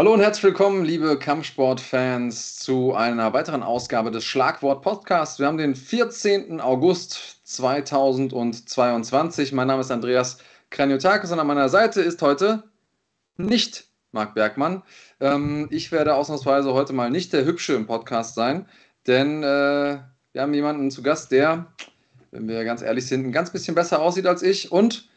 Hallo und herzlich willkommen, liebe Kampfsportfans, zu einer weiteren Ausgabe des Schlagwort Podcasts. Wir haben den 14. August 2022. Mein Name ist Andreas Kraniotakis und an meiner Seite ist heute nicht Marc Bergmann. Ähm, ich werde ausnahmsweise heute mal nicht der Hübsche im Podcast sein, denn äh, wir haben jemanden zu Gast, der, wenn wir ganz ehrlich sind, ein ganz bisschen besser aussieht als ich und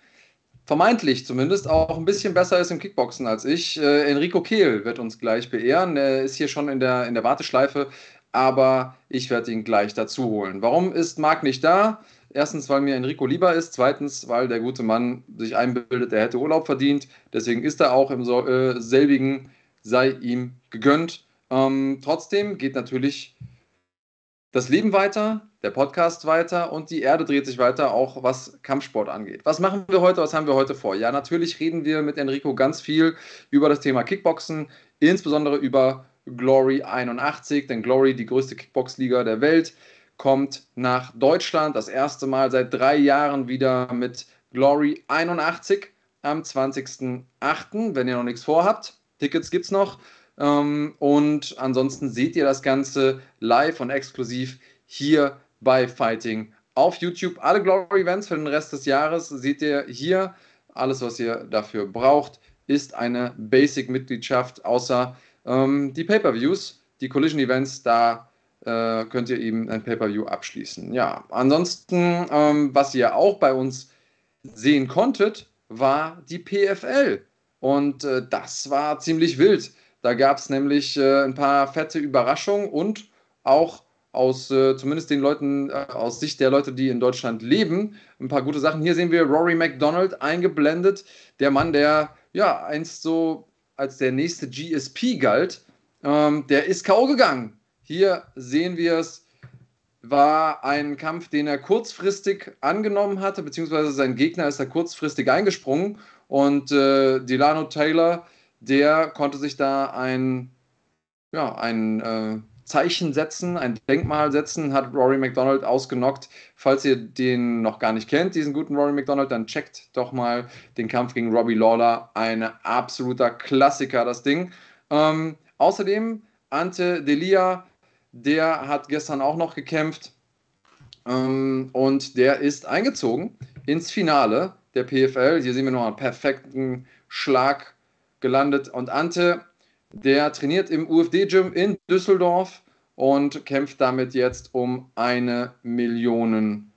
vermeintlich zumindest auch ein bisschen besser ist im Kickboxen als ich. Äh, Enrico Kehl wird uns gleich beehren. Er ist hier schon in der, in der Warteschleife, aber ich werde ihn gleich dazu holen. Warum ist Marc nicht da? Erstens, weil mir Enrico lieber ist. Zweitens, weil der gute Mann sich einbildet, er hätte Urlaub verdient. Deswegen ist er auch im äh, selbigen, sei ihm gegönnt. Ähm, trotzdem geht natürlich das Leben weiter, der Podcast weiter und die Erde dreht sich weiter, auch was Kampfsport angeht. Was machen wir heute? Was haben wir heute vor? Ja, natürlich reden wir mit Enrico ganz viel über das Thema Kickboxen, insbesondere über Glory 81, denn Glory, die größte Kickbox-Liga der Welt, kommt nach Deutschland. Das erste Mal seit drei Jahren wieder mit Glory 81 am 20.08. Wenn ihr noch nichts vorhabt, Tickets es noch. Ähm, und ansonsten seht ihr das Ganze live und exklusiv hier bei Fighting auf YouTube. Alle Glory Events für den Rest des Jahres seht ihr hier. Alles, was ihr dafür braucht, ist eine Basic-Mitgliedschaft, außer ähm, die Pay-Per-Views, die Collision-Events, da äh, könnt ihr eben ein Pay-Per-View abschließen. Ja, ansonsten, ähm, was ihr auch bei uns sehen konntet, war die PFL. Und äh, das war ziemlich wild. Da gab es nämlich äh, ein paar fette Überraschungen und auch aus äh, zumindest den Leuten, äh, aus Sicht der Leute, die in Deutschland leben, ein paar gute Sachen. Hier sehen wir Rory McDonald eingeblendet, der Mann, der ja einst so als der nächste GSP galt. Ähm, der ist K.O. gegangen. Hier sehen wir es, war ein Kampf, den er kurzfristig angenommen hatte, beziehungsweise sein Gegner ist da kurzfristig eingesprungen und äh, Delano Taylor der konnte sich da ein, ja, ein äh, Zeichen setzen, ein Denkmal setzen, hat Rory McDonald ausgenockt. Falls ihr den noch gar nicht kennt, diesen guten Rory McDonald, dann checkt doch mal den Kampf gegen Robbie Lawler. Ein absoluter Klassiker, das Ding. Ähm, außerdem Ante Delia, der hat gestern auch noch gekämpft ähm, und der ist eingezogen ins Finale der PFL. Hier sehen wir noch einen perfekten Schlag gelandet. Und Ante, der trainiert im UFD-Gym in Düsseldorf und kämpft damit jetzt um eine Million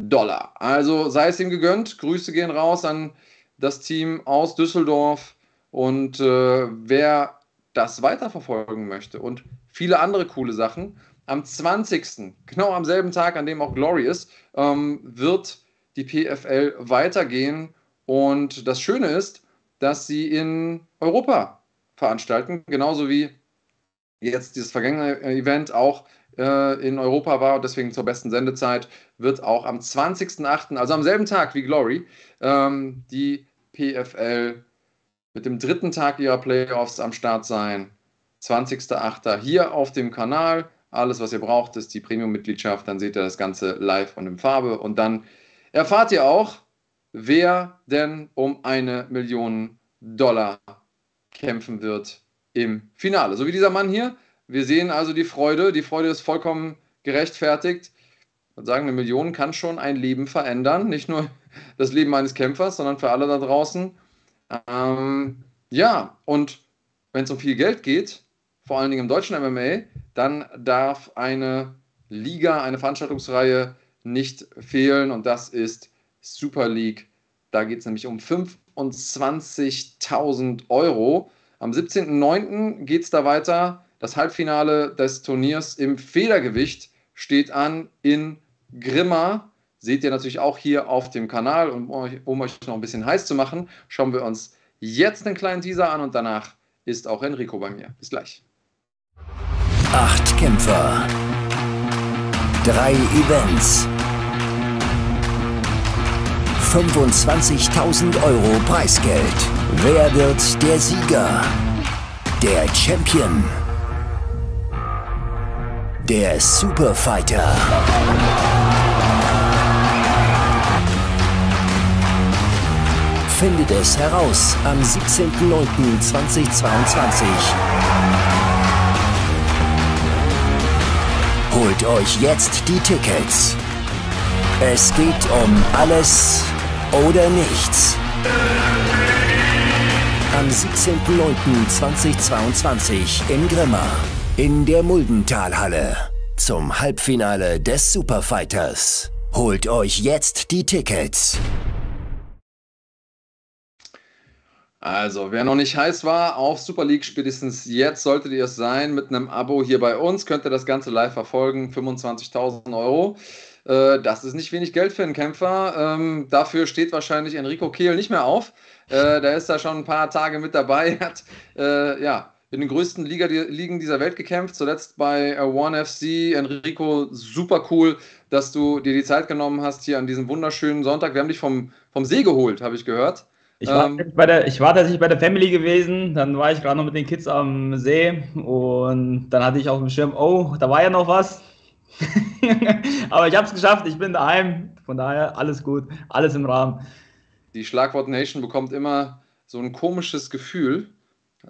Dollar. Also sei es ihm gegönnt. Grüße gehen raus an das Team aus Düsseldorf. Und äh, wer das weiterverfolgen möchte und viele andere coole Sachen, am 20., genau am selben Tag, an dem auch Glory ist, ähm, wird die PFL weitergehen. Und das Schöne ist, dass sie in Europa veranstalten, genauso wie jetzt dieses vergangene Event auch äh, in Europa war und deswegen zur besten Sendezeit wird auch am 20.08., also am selben Tag wie Glory, ähm, die PFL mit dem dritten Tag ihrer Playoffs am Start sein. 20.08. hier auf dem Kanal. Alles, was ihr braucht, ist die Premium-Mitgliedschaft. Dann seht ihr das Ganze live und in Farbe. Und dann erfahrt ihr auch, wer denn um eine Million Dollar kämpfen wird im Finale. So wie dieser Mann hier. Wir sehen also die Freude. Die Freude ist vollkommen gerechtfertigt. Würde sagen, eine Million kann schon ein Leben verändern. Nicht nur das Leben eines Kämpfers, sondern für alle da draußen. Ähm, ja, und wenn es um viel Geld geht, vor allen Dingen im deutschen MMA, dann darf eine Liga, eine Veranstaltungsreihe nicht fehlen und das ist Super League. Da geht es nämlich um 25.000 Euro. Am 17.09. geht es da weiter. Das Halbfinale des Turniers im Federgewicht steht an in Grimma. Seht ihr natürlich auch hier auf dem Kanal. Und um euch noch ein bisschen heiß zu machen, schauen wir uns jetzt einen kleinen Teaser an und danach ist auch Enrico bei mir. Bis gleich. Acht Kämpfer. Drei Events. 25.000 Euro Preisgeld. Wer wird der Sieger? Der Champion. Der Superfighter. Findet es heraus am 17.09.2022. Holt euch jetzt die Tickets. Es geht um alles oder nichts. Am 17.09.2022 in Grimma in der Muldentalhalle zum Halbfinale des Superfighters. Holt euch jetzt die Tickets. Also, wer noch nicht heiß war auf Super League, spätestens jetzt solltet ihr es sein. Mit einem Abo hier bei uns könnt ihr das Ganze live verfolgen. 25.000 Euro. Äh, das ist nicht wenig Geld für einen Kämpfer. Ähm, dafür steht wahrscheinlich Enrico Kehl nicht mehr auf. Äh, der ist da schon ein paar Tage mit dabei. Hat äh, ja in den größten Liga, Ligen dieser Welt gekämpft. Zuletzt bei One FC. Enrico, super cool, dass du dir die Zeit genommen hast hier an diesem wunderschönen Sonntag. Wir haben dich vom, vom See geholt, habe ich gehört. Ich war, ähm, bei der, ich war tatsächlich bei der Family gewesen, dann war ich gerade noch mit den Kids am See und dann hatte ich auf dem Schirm, oh, da war ja noch was. Aber ich habe es geschafft, ich bin daheim, von daher alles gut, alles im Rahmen. Die Schlagwort Nation bekommt immer so ein komisches Gefühl,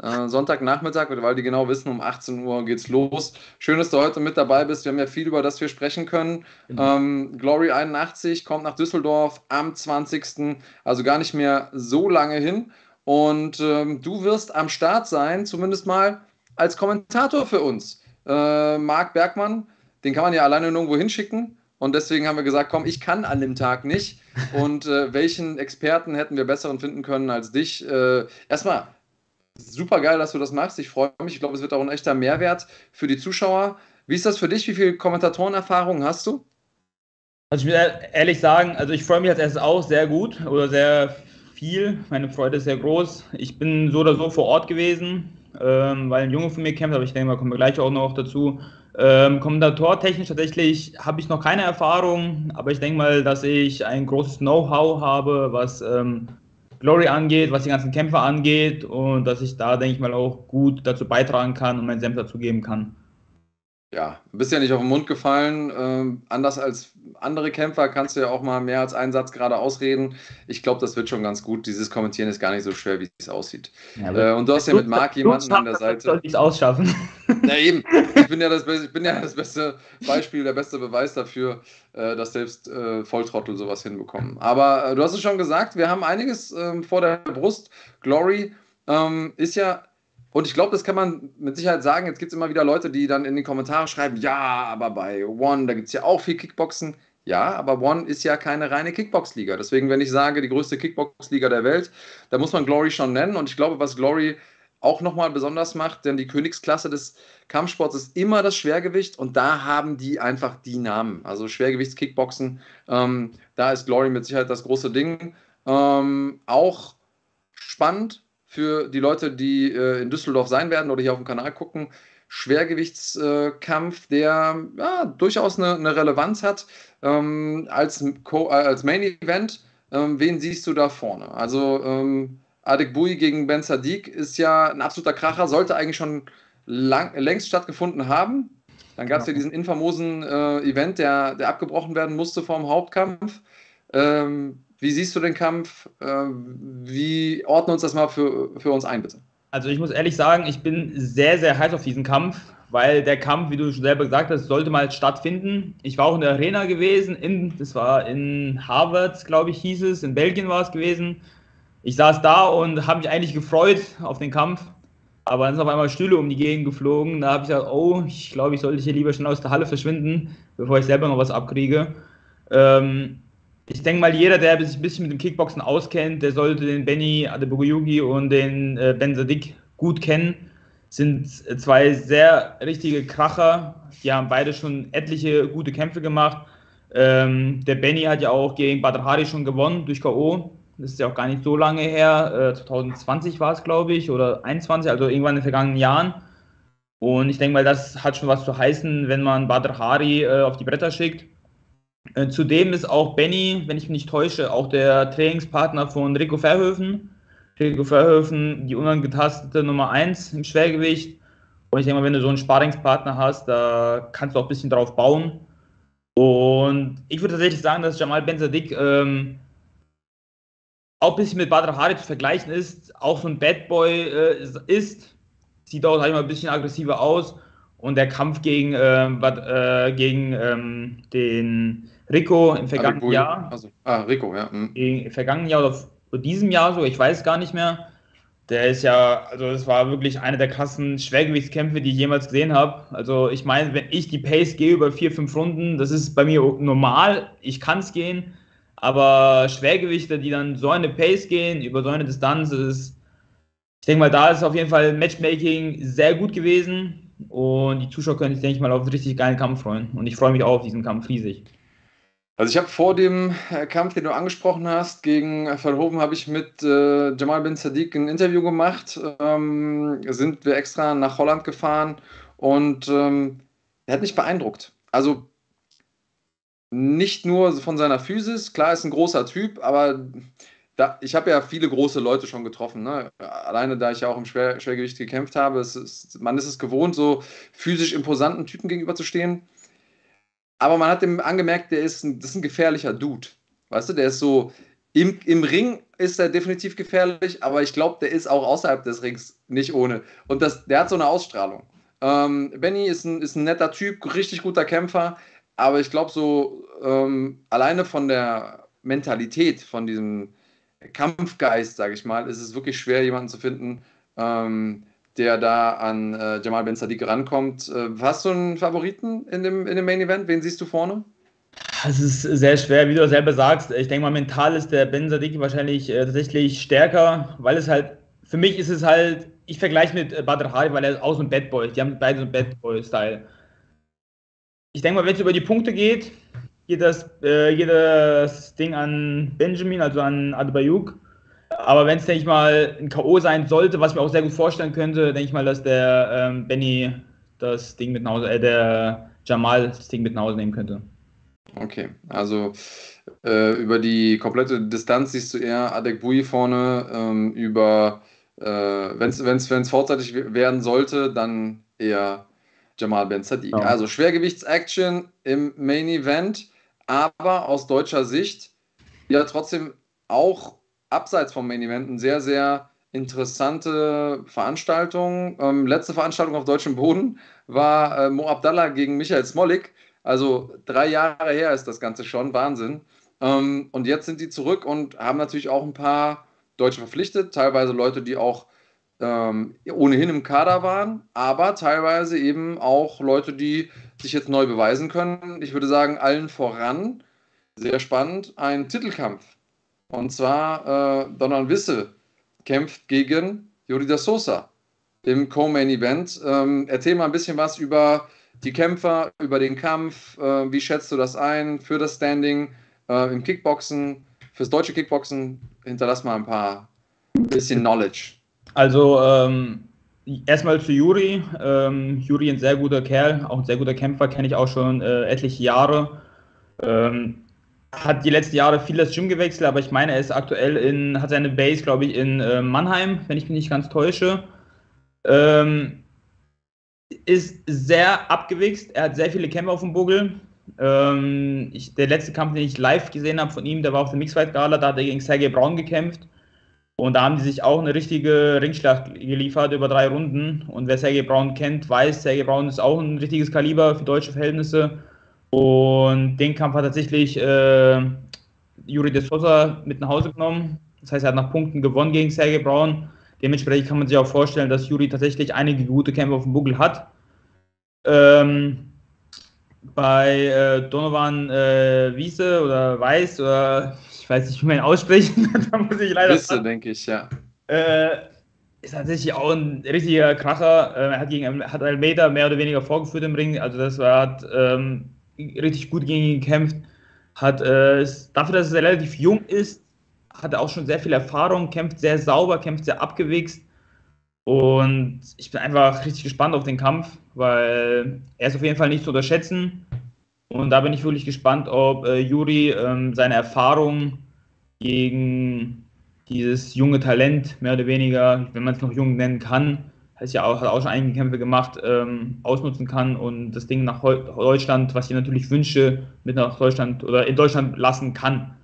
äh, Sonntagnachmittag, weil die genau wissen, um 18 Uhr geht's los. Schön, dass du heute mit dabei bist. Wir haben ja viel, über das wir sprechen können. Genau. Ähm, Glory 81 kommt nach Düsseldorf am 20. Also gar nicht mehr so lange hin. Und ähm, du wirst am Start sein, zumindest mal als Kommentator für uns. Äh, Marc Bergmann, den kann man ja alleine nirgendwo hinschicken. Und deswegen haben wir gesagt, komm, ich kann an dem Tag nicht. Und äh, welchen Experten hätten wir besseren finden können als dich? Äh, erstmal, super geil, dass du das machst. Ich freue mich. Ich glaube, es wird auch ein echter Mehrwert für die Zuschauer. Wie ist das für dich? Wie viele Kommentatorenerfahrungen hast du? Also ich will ehrlich sagen, also ich freue mich als erstes auch sehr gut oder sehr viel. Meine Freude ist sehr groß. Ich bin so oder so vor Ort gewesen, ähm, weil ein Junge von mir kämpft, aber ich denke mal, kommen wir gleich auch noch dazu. Ähm, Kommentatortechnisch tatsächlich habe ich noch keine Erfahrung, aber ich denke mal, dass ich ein großes Know-how habe, was ähm, Glory angeht, was die ganzen Kämpfer angeht und dass ich da, denke ich mal, auch gut dazu beitragen kann und meinen Senf dazu geben kann. Ja, bist ja nicht auf den Mund gefallen. Ähm, anders als andere Kämpfer kannst du ja auch mal mehr als einen Satz gerade ausreden. Ich glaube, das wird schon ganz gut. Dieses Kommentieren ist gar nicht so schwer, wie es aussieht. Ja, äh, und du hast ja mit Marc jemanden an der Seite. Soll ich es ausschaffen? Na eben. Ich bin, ja das, ich bin ja das beste Beispiel, der beste Beweis dafür, äh, dass selbst äh, Volltrottel sowas hinbekommen. Aber äh, du hast es schon gesagt, wir haben einiges ähm, vor der Brust. Glory ähm, ist ja und ich glaube, das kann man mit Sicherheit sagen. Jetzt gibt es immer wieder Leute, die dann in den Kommentaren schreiben, ja, aber bei One, da gibt es ja auch viel Kickboxen. Ja, aber One ist ja keine reine Kickbox-Liga. Deswegen, wenn ich sage, die größte Kickbox-Liga der Welt, da muss man Glory schon nennen. Und ich glaube, was Glory auch nochmal besonders macht, denn die Königsklasse des Kampfsports ist immer das Schwergewicht und da haben die einfach die Namen. Also Schwergewichts-Kickboxen, ähm, da ist Glory mit Sicherheit das große Ding. Ähm, auch spannend, für die Leute, die äh, in Düsseldorf sein werden oder hier auf dem Kanal gucken. Schwergewichtskampf, der ja, durchaus eine, eine, Relevanz hat ähm, als, äh, als Main Event. Ähm, wen siehst du da vorne? Also ähm, Adek Bui gegen Ben Sadiq ist ja ein absoluter Kracher, sollte eigentlich schon lang, längst stattgefunden haben. Dann gab es ja. ja diesen infamosen äh, Event, der, der abgebrochen werden musste vor dem Hauptkampf. Ähm, wie siehst du den Kampf? Äh, wie ordne uns das mal für, für uns ein, bitte? Also ich muss ehrlich sagen, ich bin sehr, sehr heiß auf diesen Kampf, weil der Kampf, wie du schon selber gesagt hast, sollte mal stattfinden. Ich war auch in der Arena gewesen, in, das war in Harvard, glaube ich, hieß es, in Belgien war es gewesen. Ich saß da und habe mich eigentlich gefreut auf den Kampf, aber dann sind auf einmal Stühle um die Gegend geflogen. Da habe ich gesagt, oh, ich glaube, ich sollte hier lieber schnell aus der Halle verschwinden, bevor ich selber noch was abkriege. Ähm, ich denke mal, jeder, der sich ein bisschen mit dem Kickboxen auskennt, der sollte den Benny Adeboguyugi und den äh, Ben Sadik gut kennen. Sind zwei sehr richtige Kracher. Die haben beide schon etliche gute Kämpfe gemacht. Ähm, der Benny hat ja auch gegen Badr Hari schon gewonnen durch K.O. Das ist ja auch gar nicht so lange her. Äh, 2020 war es, glaube ich, oder 2021, also irgendwann in den vergangenen Jahren. Und ich denke mal, das hat schon was zu heißen, wenn man Badr Hari äh, auf die Bretter schickt. Äh, zudem ist auch Benny, wenn ich mich nicht täusche, auch der Trainingspartner von Rico Verhöfen. Rico Verhöfen, die unangetastete Nummer 1 im Schwergewicht. Und ich denke mal, wenn du so einen Sparingspartner hast, da kannst du auch ein bisschen drauf bauen. Und ich würde tatsächlich sagen, dass Jamal Ben ähm, auch ein bisschen mit Badr Hari zu vergleichen ist, auch so ein Bad Boy äh, ist, sieht auch, sag ich mal, ein bisschen aggressiver aus. Und der Kampf gegen, äh, äh, gegen ähm, den Rico im vergangenen ah, Jahr. Also, ah, Rico, ja. Mhm. Im vergangenen Jahr oder diesem Jahr so, ich weiß gar nicht mehr. Der ist ja, also es war wirklich einer der krassen Schwergewichtskämpfe, die ich jemals gesehen habe. Also ich meine, wenn ich die Pace gehe über vier, fünf Runden, das ist bei mir normal, ich kann es gehen. Aber Schwergewichte, die dann so eine Pace gehen, über so eine Distanz, ist, ich denke mal, da ist auf jeden Fall Matchmaking sehr gut gewesen. Und die Zuschauer können sich, denke ich mal, auf einen richtig geilen Kampf freuen. Und ich freue mich auch auf diesen Kampf riesig. Also ich habe vor dem äh, Kampf, den du angesprochen hast, gegen Verhoeven, habe ich mit äh, Jamal bin Sadiq ein Interview gemacht. Ähm, sind wir extra nach Holland gefahren und ähm, er hat mich beeindruckt. Also nicht nur von seiner Physis, klar ist ein großer Typ, aber da, ich habe ja viele große Leute schon getroffen. Ne? Alleine da ich ja auch im Schwer, Schwergewicht gekämpft habe, ist, man ist es gewohnt, so physisch imposanten Typen gegenüberzustehen. Aber man hat ihm angemerkt, der ist ein, das ist ein gefährlicher Dude. Weißt du, der ist so, im, im Ring ist er definitiv gefährlich, aber ich glaube, der ist auch außerhalb des Rings nicht ohne. Und das, der hat so eine Ausstrahlung. Ähm, Benny ist ein, ist ein netter Typ, richtig guter Kämpfer, aber ich glaube, so ähm, alleine von der Mentalität, von diesem Kampfgeist, sage ich mal, ist es wirklich schwer, jemanden zu finden, ähm, der da an äh, Jamal Ben Sadiq rankommt. Äh, hast du einen Favoriten in dem, in dem Main Event? Wen siehst du vorne? Es ist sehr schwer, wie du selber sagst. Ich denke mal, mental ist der Ben Sadiq wahrscheinlich äh, tatsächlich stärker, weil es halt, für mich ist es halt, ich vergleiche mit äh, Badr Hari, weil er ist auch so ein Bad Boy. Die haben beide so einen Bad Boy-Style ich denke mal, wenn es über die Punkte geht, geht das, äh, geht das Ding an Benjamin, also an Adebayuk. Aber wenn es, denke ich mal, ein K.O. sein sollte, was ich mir auch sehr gut vorstellen könnte, denke ich mal, dass der ähm, Benny das Ding mit nach Hause, äh, der Jamal das Ding mit nach Hause nehmen könnte. Okay, also äh, über die komplette Distanz siehst du eher Adek Bui vorne, ähm, über, äh, wenn es vorzeitig werden sollte, dann eher Jamal Ben Sadiq. Ja. Also Schwergewichts-Action im Main Event, aber aus deutscher Sicht ja trotzdem auch abseits vom Main Event eine sehr, sehr interessante Veranstaltung. Ähm, letzte Veranstaltung auf deutschem Boden war äh, Mo Abdallah gegen Michael Smolik. Also drei Jahre her ist das Ganze schon, Wahnsinn. Ähm, und jetzt sind die zurück und haben natürlich auch ein paar Deutsche verpflichtet, teilweise Leute, die auch ähm, ohnehin im Kader waren, aber teilweise eben auch Leute, die sich jetzt neu beweisen können. Ich würde sagen, allen voran, sehr spannend, ein Titelkampf. Und zwar äh, Donald Wisse kämpft gegen Yuri Sosa im Co-Main Event. Ähm, erzähl mal ein bisschen was über die Kämpfer, über den Kampf. Äh, wie schätzt du das ein für das Standing äh, im Kickboxen, fürs deutsche Kickboxen? Hinterlass mal ein paar bisschen Knowledge. Also ähm, erstmal zu Juri. Ähm, Juri ein sehr guter Kerl, auch ein sehr guter Kämpfer, kenne ich auch schon äh, etliche Jahre. Ähm, hat die letzten Jahre viel das Gym gewechselt, aber ich meine, er ist aktuell in, hat seine Base, glaube ich, in äh, Mannheim, wenn ich mich nicht ganz täusche. Ähm, ist sehr abgewichst, er hat sehr viele Kämpfe auf dem Buggel. Ähm, ich, der letzte Kampf, den ich live gesehen habe von ihm, der war auf der Mixfight Gala, da hat er gegen Sergei Braun gekämpft. Und da haben die sich auch eine richtige Ringschlacht geliefert über drei Runden. Und wer Sergei Braun kennt, weiß, Sergei Braun ist auch ein richtiges Kaliber für deutsche Verhältnisse. Und den Kampf hat tatsächlich äh, Juri de Sosa mit nach Hause genommen. Das heißt, er hat nach Punkten gewonnen gegen Sergei Braun. Dementsprechend kann man sich auch vorstellen, dass Juri tatsächlich einige gute Kämpfe auf dem Buckel hat. Ähm, bei äh, Donovan äh, Wiese oder Weiß oder ich weiß nicht, wie man ihn aussprechen, da muss ich leider. Wisse, denke ich, ja. Äh, ist tatsächlich auch ein richtiger Kracher. Äh, er hat gegen hat Almeida mehr oder weniger vorgeführt im Ring. Also das war, hat ähm, richtig gut gegen ihn gekämpft. Hat äh, dafür, dass er relativ jung ist, hat er auch schon sehr viel Erfahrung, kämpft sehr sauber, kämpft sehr abgewichst. Und ich bin einfach richtig gespannt auf den Kampf, weil er ist auf jeden Fall nicht zu unterschätzen. Und da bin ich wirklich gespannt, ob äh, Juri ähm, seine Erfahrung gegen dieses junge Talent, mehr oder weniger, wenn man es noch jung nennen kann, hat ja auch, hat auch schon einige Kämpfe gemacht, ähm, ausnutzen kann und das Ding nach Deutschland, was ich natürlich wünsche, mit nach Deutschland oder in Deutschland lassen kann.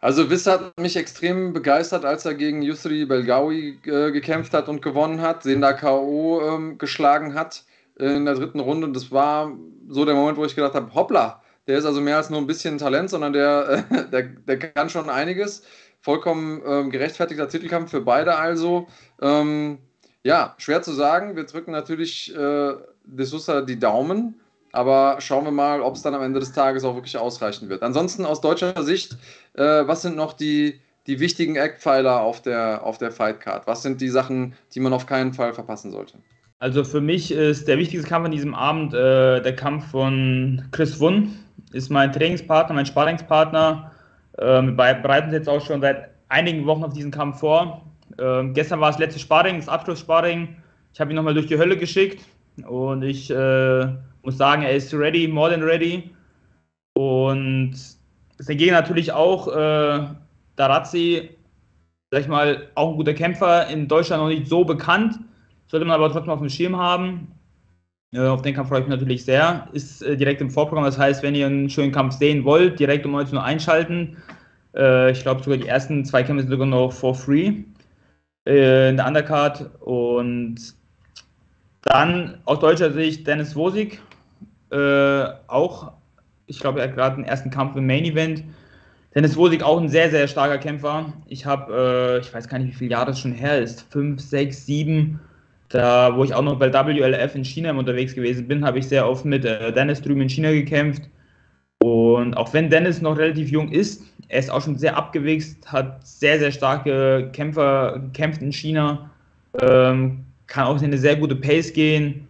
Also Wiss hat mich extrem begeistert, als er gegen Yusri Belgawi äh, gekämpft hat und gewonnen hat, den da K.O. Ähm, geschlagen hat in der dritten Runde. Und das war so der Moment, wo ich gedacht habe, hoppla, der ist also mehr als nur ein bisschen Talent, sondern der, äh, der, der kann schon einiges. Vollkommen ähm, gerechtfertigter Titelkampf für beide also. Ähm, ja, schwer zu sagen. Wir drücken natürlich äh, De Sousa die Daumen. Aber schauen wir mal, ob es dann am Ende des Tages auch wirklich ausreichen wird. Ansonsten aus deutscher Sicht, äh, was sind noch die, die wichtigen Eckpfeiler auf der, auf der Fightcard? Was sind die Sachen, die man auf keinen Fall verpassen sollte? Also für mich ist der wichtigste Kampf an diesem Abend äh, der Kampf von Chris Wunn. Ist mein Trainingspartner, mein Sparringspartner. Äh, wir bereiten uns jetzt auch schon seit einigen Wochen auf diesen Kampf vor. Äh, gestern war das letzte Sparring, das Abschlusssparring. Ich habe ihn nochmal durch die Hölle geschickt und ich äh, muss sagen, er ist ready, more than ready. Und sein Gegner natürlich auch, äh, Darazzi, sag ich mal, auch ein guter Kämpfer, in Deutschland noch nicht so bekannt, sollte man aber trotzdem auf dem Schirm haben. Äh, auf den Kampf freue ich mich natürlich sehr. Ist äh, direkt im Vorprogramm, das heißt, wenn ihr einen schönen Kampf sehen wollt, direkt um 19 Uhr einschalten. Äh, ich glaube sogar die ersten zwei Kämpfe sind sogar noch for free in der Undercard. Und dann aus deutscher Sicht Dennis Wosig, auch, ich glaube, er hat gerade den ersten Kampf im Main Event. Dennis Wosig auch ein sehr, sehr starker Kämpfer. Ich habe, ich weiß gar nicht, wie viele Jahre das schon her ist, fünf, sechs, sieben. Da, wo ich auch noch bei WLF in China unterwegs gewesen bin, habe ich sehr oft mit äh, Dennis drüben in China gekämpft. Und auch wenn Dennis noch relativ jung ist, er ist auch schon sehr abgewichst, hat sehr, sehr starke Kämpfer gekämpft in China, ähm, kann auch in eine sehr gute Pace gehen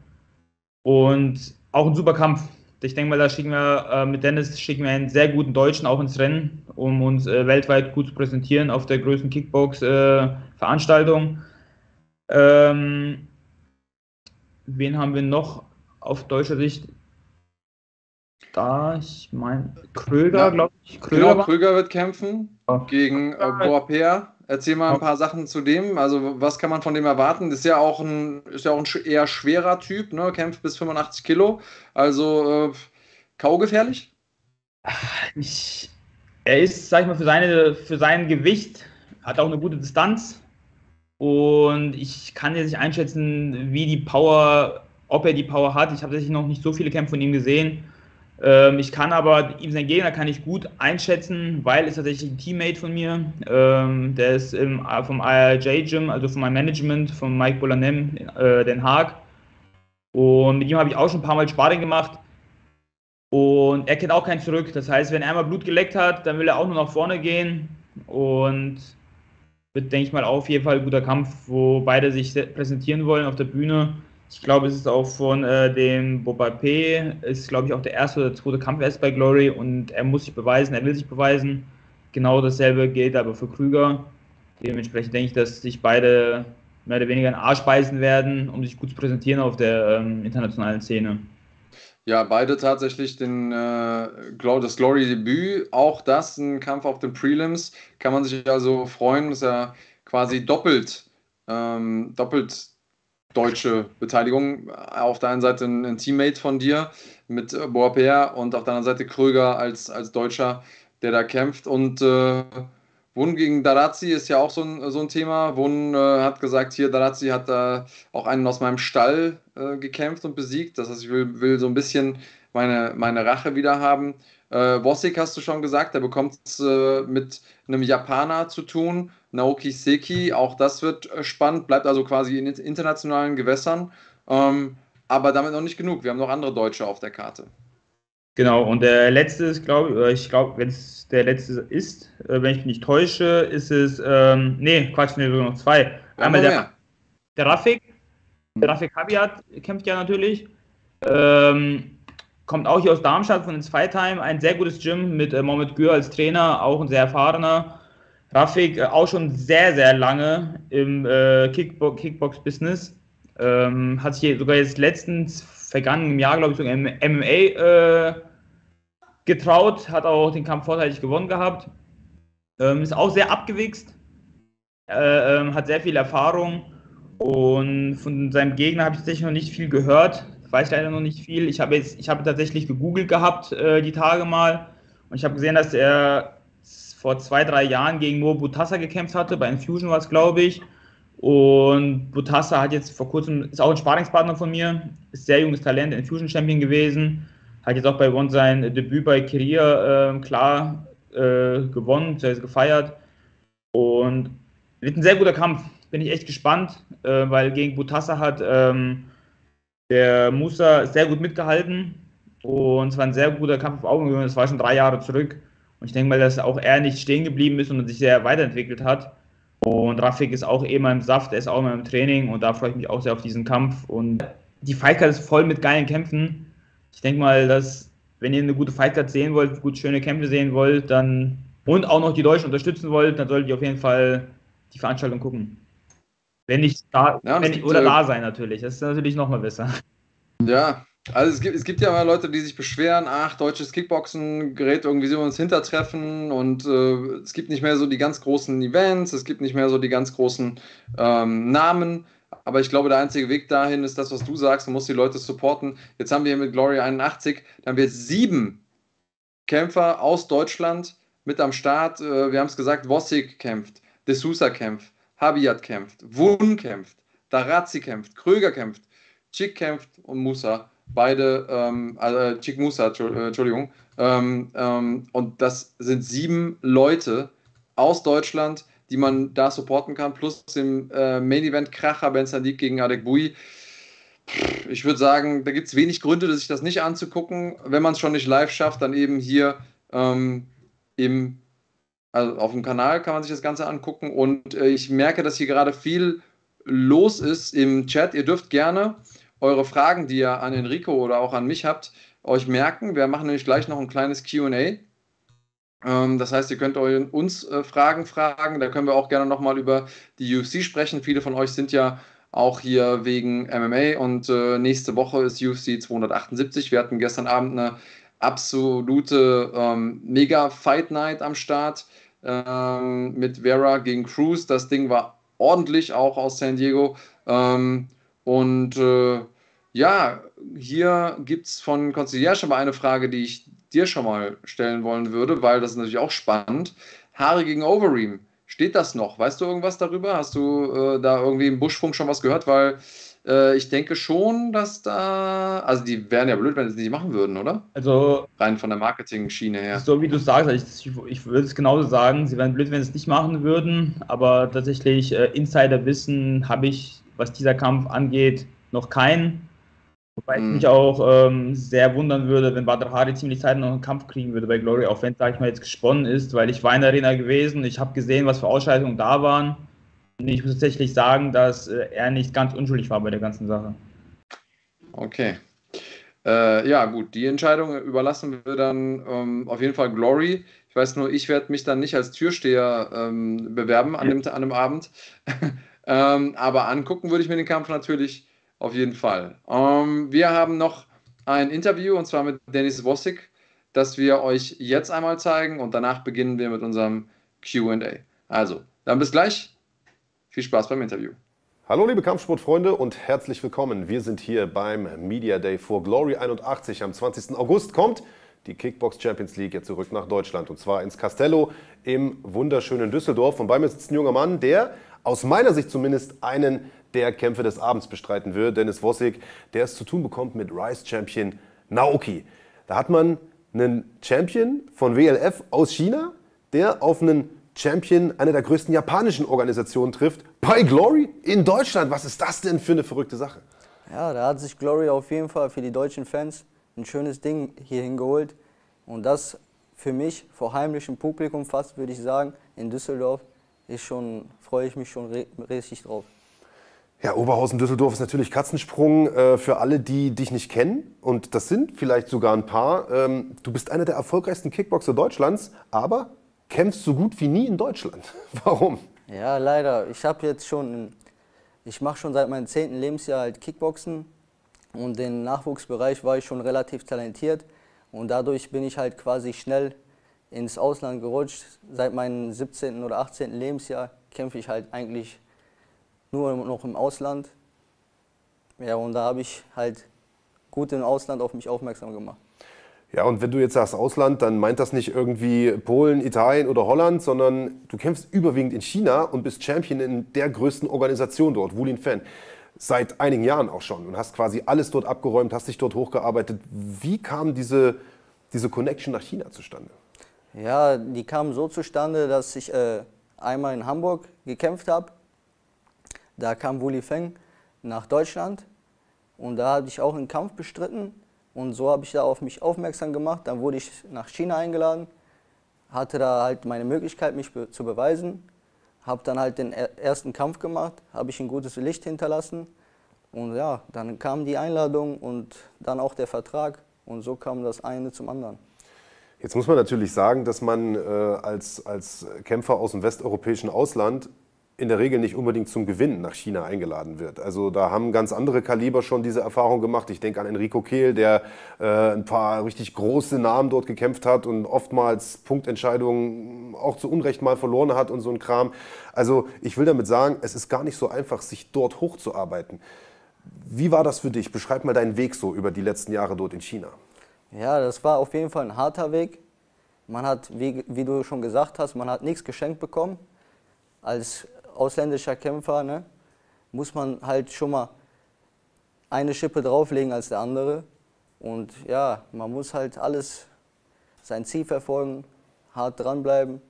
und auch ein super Kampf. Ich denke mal, da schicken wir äh, mit Dennis schicken wir einen sehr guten Deutschen auch ins Rennen, um uns äh, weltweit gut zu präsentieren auf der größten Kickbox-Veranstaltung. Äh, ähm, wen haben wir noch auf deutscher Sicht? Da, ich meine, Kröger, glaube ich. Kröger, genau, Kröger wird kämpfen oh. gegen äh, Boapea. Erzähl mal ein paar Sachen zu dem. Also, was kann man von dem erwarten? Das ist ja auch ein, ist ja auch ein eher schwerer Typ, ne? kämpft bis 85 Kilo. Also, äh, kaugefährlich? Ich, er ist, sag ich mal, für, seine, für sein Gewicht, hat auch eine gute Distanz. Und ich kann jetzt nicht einschätzen, wie die Power, ob er die Power hat. Ich habe tatsächlich noch nicht so viele Kämpfe von ihm gesehen. Ähm, ich kann aber, ihm sein Gegner kann ich gut einschätzen, weil ist tatsächlich ein Teammate von mir. Ähm, der ist im, vom IRJ Gym, also von meinem Management, von Mike Bolanem äh, Den Haag. Und mit ihm habe ich auch schon ein paar Mal Sparring gemacht. Und er kennt auch kein Zurück. Das heißt, wenn er einmal Blut geleckt hat, dann will er auch nur nach vorne gehen. Und wird, denke ich mal, auf jeden Fall ein guter Kampf, wo beide sich präsentieren wollen auf der Bühne. Ich glaube, es ist auch von äh, dem Bobapé, ist glaube ich auch der erste oder zweite Kampf erst bei Glory und er muss sich beweisen, er will sich beweisen. Genau dasselbe gilt aber für Krüger. Dementsprechend denke ich, dass sich beide mehr oder weniger in Arsch beißen werden, um sich gut zu präsentieren auf der ähm, internationalen Szene. Ja, beide tatsächlich den, äh, das Glory-Debüt. Auch das ein Kampf auf den Prelims. Kann man sich also freuen, dass er quasi doppelt, ähm, doppelt deutsche Beteiligung. Auf der einen Seite ein, ein Teammate von dir mit äh, Boapea und auf der anderen Seite Kröger als, als Deutscher, der da kämpft. Und äh, Wun gegen Darazzi ist ja auch so ein, so ein Thema. Wun äh, hat gesagt, hier, Darazzi hat da äh, auch einen aus meinem Stall äh, gekämpft und besiegt. Das heißt, ich will, will so ein bisschen meine, meine Rache wieder haben. Äh, Wossik hast du schon gesagt, der bekommt es äh, mit einem Japaner zu tun. Naoki Seki, auch das wird äh, spannend, bleibt also quasi in internationalen Gewässern. Ähm, aber damit noch nicht genug. Wir haben noch andere Deutsche auf der Karte. Genau, und der letzte ist, glaube ich, glaube, wenn es der letzte ist, äh, wenn ich mich nicht täusche, ist es, ähm, nee, Quatsch, nee, sogar noch zwei. Einmal der, der Rafik, Rafik Habiat kämpft ja natürlich. Ähm, kommt auch hier aus Darmstadt von den Zweitime, ein sehr gutes Gym mit äh, Mohamed Gür als Trainer, auch ein sehr erfahrener. Rafik äh, auch schon sehr, sehr lange im äh, Kickbo Kickbox-Business. Ähm, hat sich sogar jetzt letztens, vergangenen Jahr, glaube ich, sogar im MMA äh, getraut, hat auch den Kampf vorzeitig gewonnen gehabt. Ähm, ist auch sehr abgewichst, äh, ähm, hat sehr viel Erfahrung und von seinem Gegner habe ich tatsächlich noch nicht viel gehört. Weiß leider noch nicht viel. Ich habe, ich habe tatsächlich gegoogelt gehabt äh, die Tage mal und ich habe gesehen, dass er vor zwei, drei Jahren gegen Mo Butassa gekämpft hatte, bei Infusion war es, glaube ich. Und Butassa hat jetzt vor kurzem, ist auch ein Sparingspartner von mir, ist sehr junges Talent, Infusion Champion gewesen, hat jetzt auch bei One sein Debüt bei Kiria äh, klar äh, gewonnen, sehr gefeiert. Und wird ein sehr guter Kampf, bin ich echt gespannt, äh, weil gegen Butassa hat ähm, der Musa sehr gut mitgehalten und es war ein sehr guter Kampf auf Augenhöhe, das war schon drei Jahre zurück. Und ich denke mal, dass auch er nicht stehen geblieben ist und sich sehr weiterentwickelt hat. Und Rafik ist auch immer im Saft, er ist auch immer im Training und da freue ich mich auch sehr auf diesen Kampf. Und die Fightcard ist voll mit geilen Kämpfen. Ich denke mal, dass, wenn ihr eine gute Fightcard sehen wollt, gut schöne Kämpfe sehen wollt, dann und auch noch die Deutschen unterstützen wollt, dann solltet ihr auf jeden Fall die Veranstaltung gucken. Wenn nicht da, ja, wenn, oder äh, da sein natürlich. Das ist natürlich nochmal besser. Ja, also es gibt, es gibt ja mal Leute, die sich beschweren, ach, deutsches Kickboxen gerät irgendwie so ins Hintertreffen und äh, es gibt nicht mehr so die ganz großen Events, es gibt nicht mehr so die ganz großen ähm, Namen. Aber ich glaube, der einzige Weg dahin ist das, was du sagst, man muss die Leute supporten. Jetzt haben wir hier mit Glory 81, dann haben wir sieben Kämpfer aus Deutschland mit am Start. Äh, wir haben es gesagt, Wossig kämpft, De Sousa kämpft, Habiat kämpft, Wun kämpft, Darazzi kämpft, Kröger kämpft, Chick kämpft und Musa beide, ähm, also Chick Musa, äh, Entschuldigung. Ähm, ähm, und das sind sieben Leute aus Deutschland, die man da supporten kann, plus dem äh, Main Event Kracher Ben Sadiq gegen Adek Bui. Ich würde sagen, da gibt es wenig Gründe, sich das nicht anzugucken. Wenn man es schon nicht live schafft, dann eben hier ähm, im, also auf dem Kanal kann man sich das Ganze angucken. Und äh, ich merke, dass hier gerade viel los ist im Chat. Ihr dürft gerne eure Fragen, die ihr an Enrico oder auch an mich habt, euch merken. Wir machen nämlich gleich noch ein kleines QA. Ähm, das heißt, ihr könnt uns äh, Fragen fragen. Da können wir auch gerne nochmal über die UFC sprechen. Viele von euch sind ja auch hier wegen MMA und äh, nächste Woche ist UFC 278. Wir hatten gestern Abend eine absolute ähm, Mega-Fight-Night am Start ähm, mit Vera gegen Cruz. Das Ding war ordentlich, auch aus San Diego. Ähm, und äh, ja, hier gibt es von Conciliar schon mal eine Frage, die ich dir schon mal stellen wollen würde, weil das ist natürlich auch spannend. Haare gegen Overeem, steht das noch? Weißt du irgendwas darüber? Hast du äh, da irgendwie im Buschfunk schon was gehört? Weil äh, ich denke schon, dass da, also die wären ja blöd, wenn sie es nicht machen würden, oder? Also rein von der Marketing-Schiene her. So wie du sagst, ich, ich würde es genauso sagen, sie wären blöd, wenn sie es nicht machen würden, aber tatsächlich äh, Insiderwissen habe ich was dieser Kampf angeht, noch keinen. Wobei ich mich auch ähm, sehr wundern würde, wenn Badr Hari ziemlich Zeit noch einen Kampf kriegen würde bei Glory, auch wenn es, sag ich mal, jetzt gesponnen ist, weil ich war in der Arena gewesen, ich habe gesehen, was für Ausschaltungen da waren. Ich muss tatsächlich sagen, dass äh, er nicht ganz unschuldig war bei der ganzen Sache. Okay. Äh, ja, gut, die Entscheidung überlassen wir dann ähm, auf jeden Fall Glory. Ich weiß nur, ich werde mich dann nicht als Türsteher ähm, bewerben an dem, an dem Abend. Ähm, aber angucken würde ich mir den Kampf natürlich auf jeden Fall. Ähm, wir haben noch ein Interview und zwar mit Dennis Wossig, das wir euch jetzt einmal zeigen und danach beginnen wir mit unserem QA. Also, dann bis gleich. Viel Spaß beim Interview. Hallo liebe Kampfsportfreunde und herzlich willkommen. Wir sind hier beim Media Day for Glory 81. Am 20. August kommt die Kickbox Champions League jetzt zurück nach Deutschland und zwar ins Castello im wunderschönen Düsseldorf. Und bei mir sitzt ein junger Mann, der aus meiner Sicht zumindest einen der Kämpfe des Abends bestreiten wird. Dennis Wossig, der es zu tun bekommt mit Rise-Champion Naoki. Da hat man einen Champion von WLF aus China, der auf einen Champion einer der größten japanischen Organisationen trifft, bei Glory in Deutschland. Was ist das denn für eine verrückte Sache? Ja, da hat sich Glory auf jeden Fall für die deutschen Fans ein schönes Ding hier hingeholt. Und das für mich vor heimlichem Publikum fast, würde ich sagen, in Düsseldorf ist schon, freue ich mich schon richtig drauf. Ja, Oberhausen-Düsseldorf ist natürlich Katzensprung äh, für alle, die dich nicht kennen. Und das sind vielleicht sogar ein paar. Ähm, du bist einer der erfolgreichsten Kickboxer Deutschlands, aber kämpfst so gut wie nie in Deutschland. Warum? Ja, leider. Ich habe jetzt schon, ich mache schon seit meinem zehnten Lebensjahr halt Kickboxen. Und im Nachwuchsbereich war ich schon relativ talentiert. Und dadurch bin ich halt quasi schnell ins Ausland gerutscht. Seit meinem 17. oder 18. Lebensjahr kämpfe ich halt eigentlich nur noch im Ausland. Ja, und da habe ich halt gut im Ausland auf mich aufmerksam gemacht. Ja, und wenn du jetzt sagst Ausland, dann meint das nicht irgendwie Polen, Italien oder Holland, sondern du kämpfst überwiegend in China und bist Champion in der größten Organisation dort, Wulin Fan. Seit einigen Jahren auch schon und hast quasi alles dort abgeräumt, hast dich dort hochgearbeitet. Wie kam diese, diese Connection nach China zustande? Ja, die kam so zustande, dass ich äh, einmal in Hamburg gekämpft habe. Da kam Wuli Feng nach Deutschland und da hatte ich auch einen Kampf bestritten und so habe ich da auf mich aufmerksam gemacht. Dann wurde ich nach China eingeladen, hatte da halt meine Möglichkeit, mich be zu beweisen. Habe dann halt den ersten Kampf gemacht, habe ich ein gutes Licht hinterlassen. Und ja, dann kam die Einladung und dann auch der Vertrag. Und so kam das eine zum anderen. Jetzt muss man natürlich sagen, dass man äh, als, als Kämpfer aus dem westeuropäischen Ausland in der Regel nicht unbedingt zum Gewinn nach China eingeladen wird. Also da haben ganz andere Kaliber schon diese Erfahrung gemacht. Ich denke an Enrico Kehl, der äh, ein paar richtig große Namen dort gekämpft hat und oftmals Punktentscheidungen auch zu Unrecht mal verloren hat und so ein Kram. Also ich will damit sagen, es ist gar nicht so einfach, sich dort hochzuarbeiten. Wie war das für dich? Beschreib mal deinen Weg so über die letzten Jahre dort in China. Ja, das war auf jeden Fall ein harter Weg. Man hat, wie, wie du schon gesagt hast, man hat nichts geschenkt bekommen. Als ausländischer Kämpfer, ne, muss man halt schon mal eine Schippe drauflegen als der andere. Und ja, man muss halt alles, sein Ziel verfolgen, hart dranbleiben.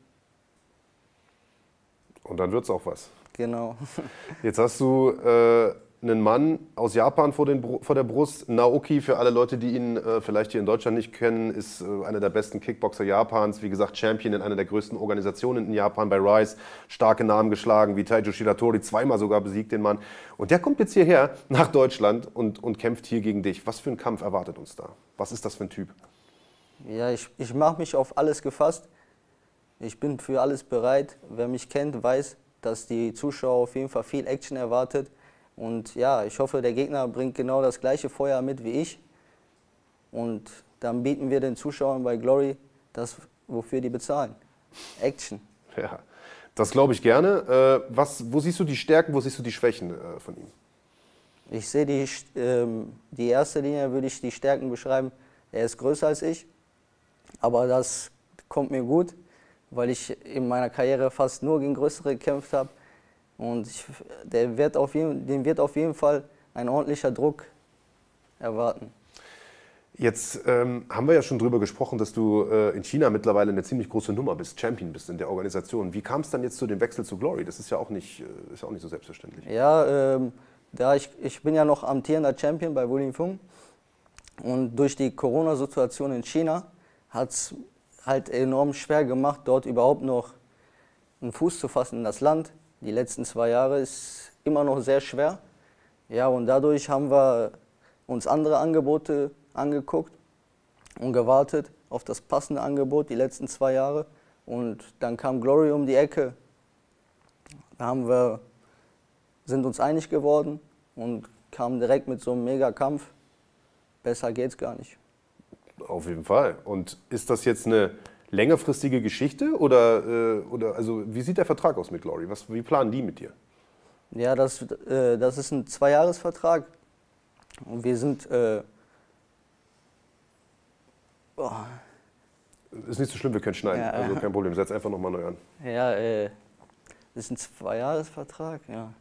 Und dann wird es auch was. Genau. Jetzt hast du äh, einen Mann aus Japan vor, den, vor der Brust. Naoki, für alle Leute, die ihn äh, vielleicht hier in Deutschland nicht kennen, ist äh, einer der besten Kickboxer Japans. Wie gesagt, Champion in einer der größten Organisationen in Japan bei Rise. Starke Namen geschlagen, wie Taiju Shiratori, zweimal sogar besiegt den Mann. Und der kommt jetzt hierher nach Deutschland und, und kämpft hier gegen dich. Was für ein Kampf erwartet uns da? Was ist das für ein Typ? Ja, ich, ich mache mich auf alles gefasst. Ich bin für alles bereit. Wer mich kennt, weiß, dass die Zuschauer auf jeden Fall viel Action erwartet. Und ja, ich hoffe, der Gegner bringt genau das gleiche Feuer mit wie ich. Und dann bieten wir den Zuschauern bei Glory das, wofür die bezahlen. Action. Ja, das glaube ich gerne. Äh, was, wo siehst du die Stärken, wo siehst du die Schwächen äh, von ihm? Ich sehe die, ähm, die erste Linie, würde ich die Stärken beschreiben. Er ist größer als ich, aber das kommt mir gut, weil ich in meiner Karriere fast nur gegen Größere gekämpft habe. Und ich, der wird auf jeden, den wird auf jeden Fall ein ordentlicher Druck erwarten. Jetzt ähm, haben wir ja schon darüber gesprochen, dass du äh, in China mittlerweile eine ziemlich große Nummer bist, Champion bist in der Organisation. Wie kam es dann jetzt zu dem Wechsel zu Glory? Das ist ja auch nicht, äh, ist auch nicht so selbstverständlich. Ja, ähm, da ich, ich bin ja noch amtierender Champion bei Wulin Fung. Und durch die Corona-Situation in China hat es halt enorm schwer gemacht, dort überhaupt noch einen Fuß zu fassen in das Land die letzten zwei Jahre ist immer noch sehr schwer. Ja, und dadurch haben wir uns andere Angebote angeguckt und gewartet auf das passende Angebot die letzten zwei Jahre. Und dann kam Glory um die Ecke. Da haben wir, sind uns einig geworden und kamen direkt mit so einem Mega-Kampf. Besser geht's gar nicht. Auf jeden Fall. Und ist das jetzt eine längerfristige Geschichte oder, äh, oder also wie sieht der Vertrag aus mit Glory? Was, wie planen die mit dir? Ja, das, äh, das ist ein Zweijahresvertrag und wir sind. Äh, oh. Ist nicht so schlimm, wir können schneiden, ja, also kein Problem. Setz einfach nochmal neu an. Ja, äh, das ist ein Zweijahresvertrag, ja.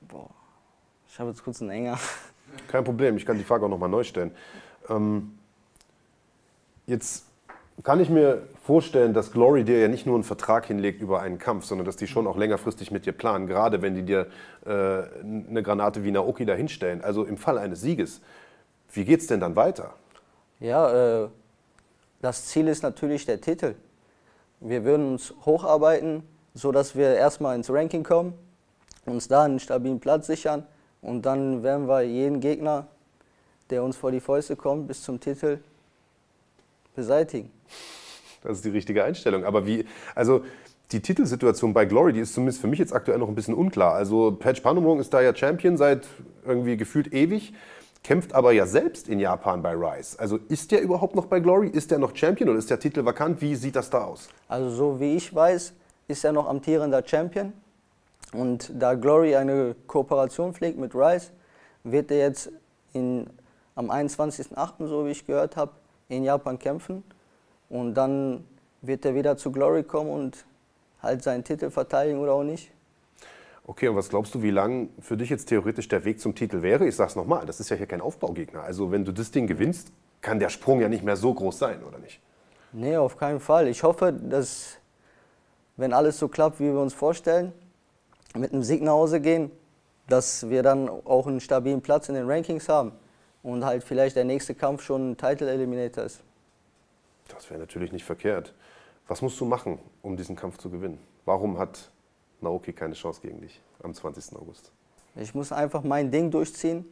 Boah, ich habe jetzt kurz einen Enger. Kein Problem, ich kann die Frage auch nochmal neu stellen. Ähm, Jetzt kann ich mir vorstellen, dass Glory dir ja nicht nur einen Vertrag hinlegt über einen Kampf, sondern dass die schon auch längerfristig mit dir planen, gerade wenn die dir äh, eine Granate wie Naoki dahinstellen. Also im Fall eines Sieges, wie geht es denn dann weiter? Ja, äh, das Ziel ist natürlich der Titel. Wir würden uns hocharbeiten, sodass wir erstmal ins Ranking kommen, uns da einen stabilen Platz sichern und dann werden wir jeden Gegner, der uns vor die Fäuste kommt, bis zum Titel beseitigen. Das ist die richtige Einstellung. Aber wie, also die Titelsituation bei Glory, die ist zumindest für mich jetzt aktuell noch ein bisschen unklar. Also Patch Panumrong ist da ja Champion seit irgendwie gefühlt ewig, kämpft aber ja selbst in Japan bei Rise. Also ist der überhaupt noch bei Glory? Ist der noch Champion oder ist der Titel vakant? Wie sieht das da aus? Also so wie ich weiß, ist er noch amtierender Champion. Und da Glory eine Kooperation pflegt mit Rise, wird er jetzt in am 21.08., so wie ich gehört habe, in Japan kämpfen. Und dann wird er wieder zu Glory kommen und halt seinen Titel verteidigen oder auch nicht. Okay, und was glaubst du, wie lang für dich jetzt theoretisch der Weg zum Titel wäre? Ich sag's nochmal, das ist ja hier kein Aufbaugegner. Also wenn du das Ding gewinnst, kann der Sprung ja nicht mehr so groß sein, oder nicht? Nee, auf keinen Fall. Ich hoffe, dass, wenn alles so klappt, wie wir uns vorstellen, mit einem Sieg nach Hause gehen, dass wir dann auch einen stabilen Platz in den Rankings haben und halt vielleicht der nächste Kampf schon ein Title Eliminator ist. Das wäre natürlich nicht verkehrt. Was musst du machen, um diesen Kampf zu gewinnen? Warum hat Naoki keine Chance gegen dich am 20. August? Ich muss einfach mein Ding durchziehen,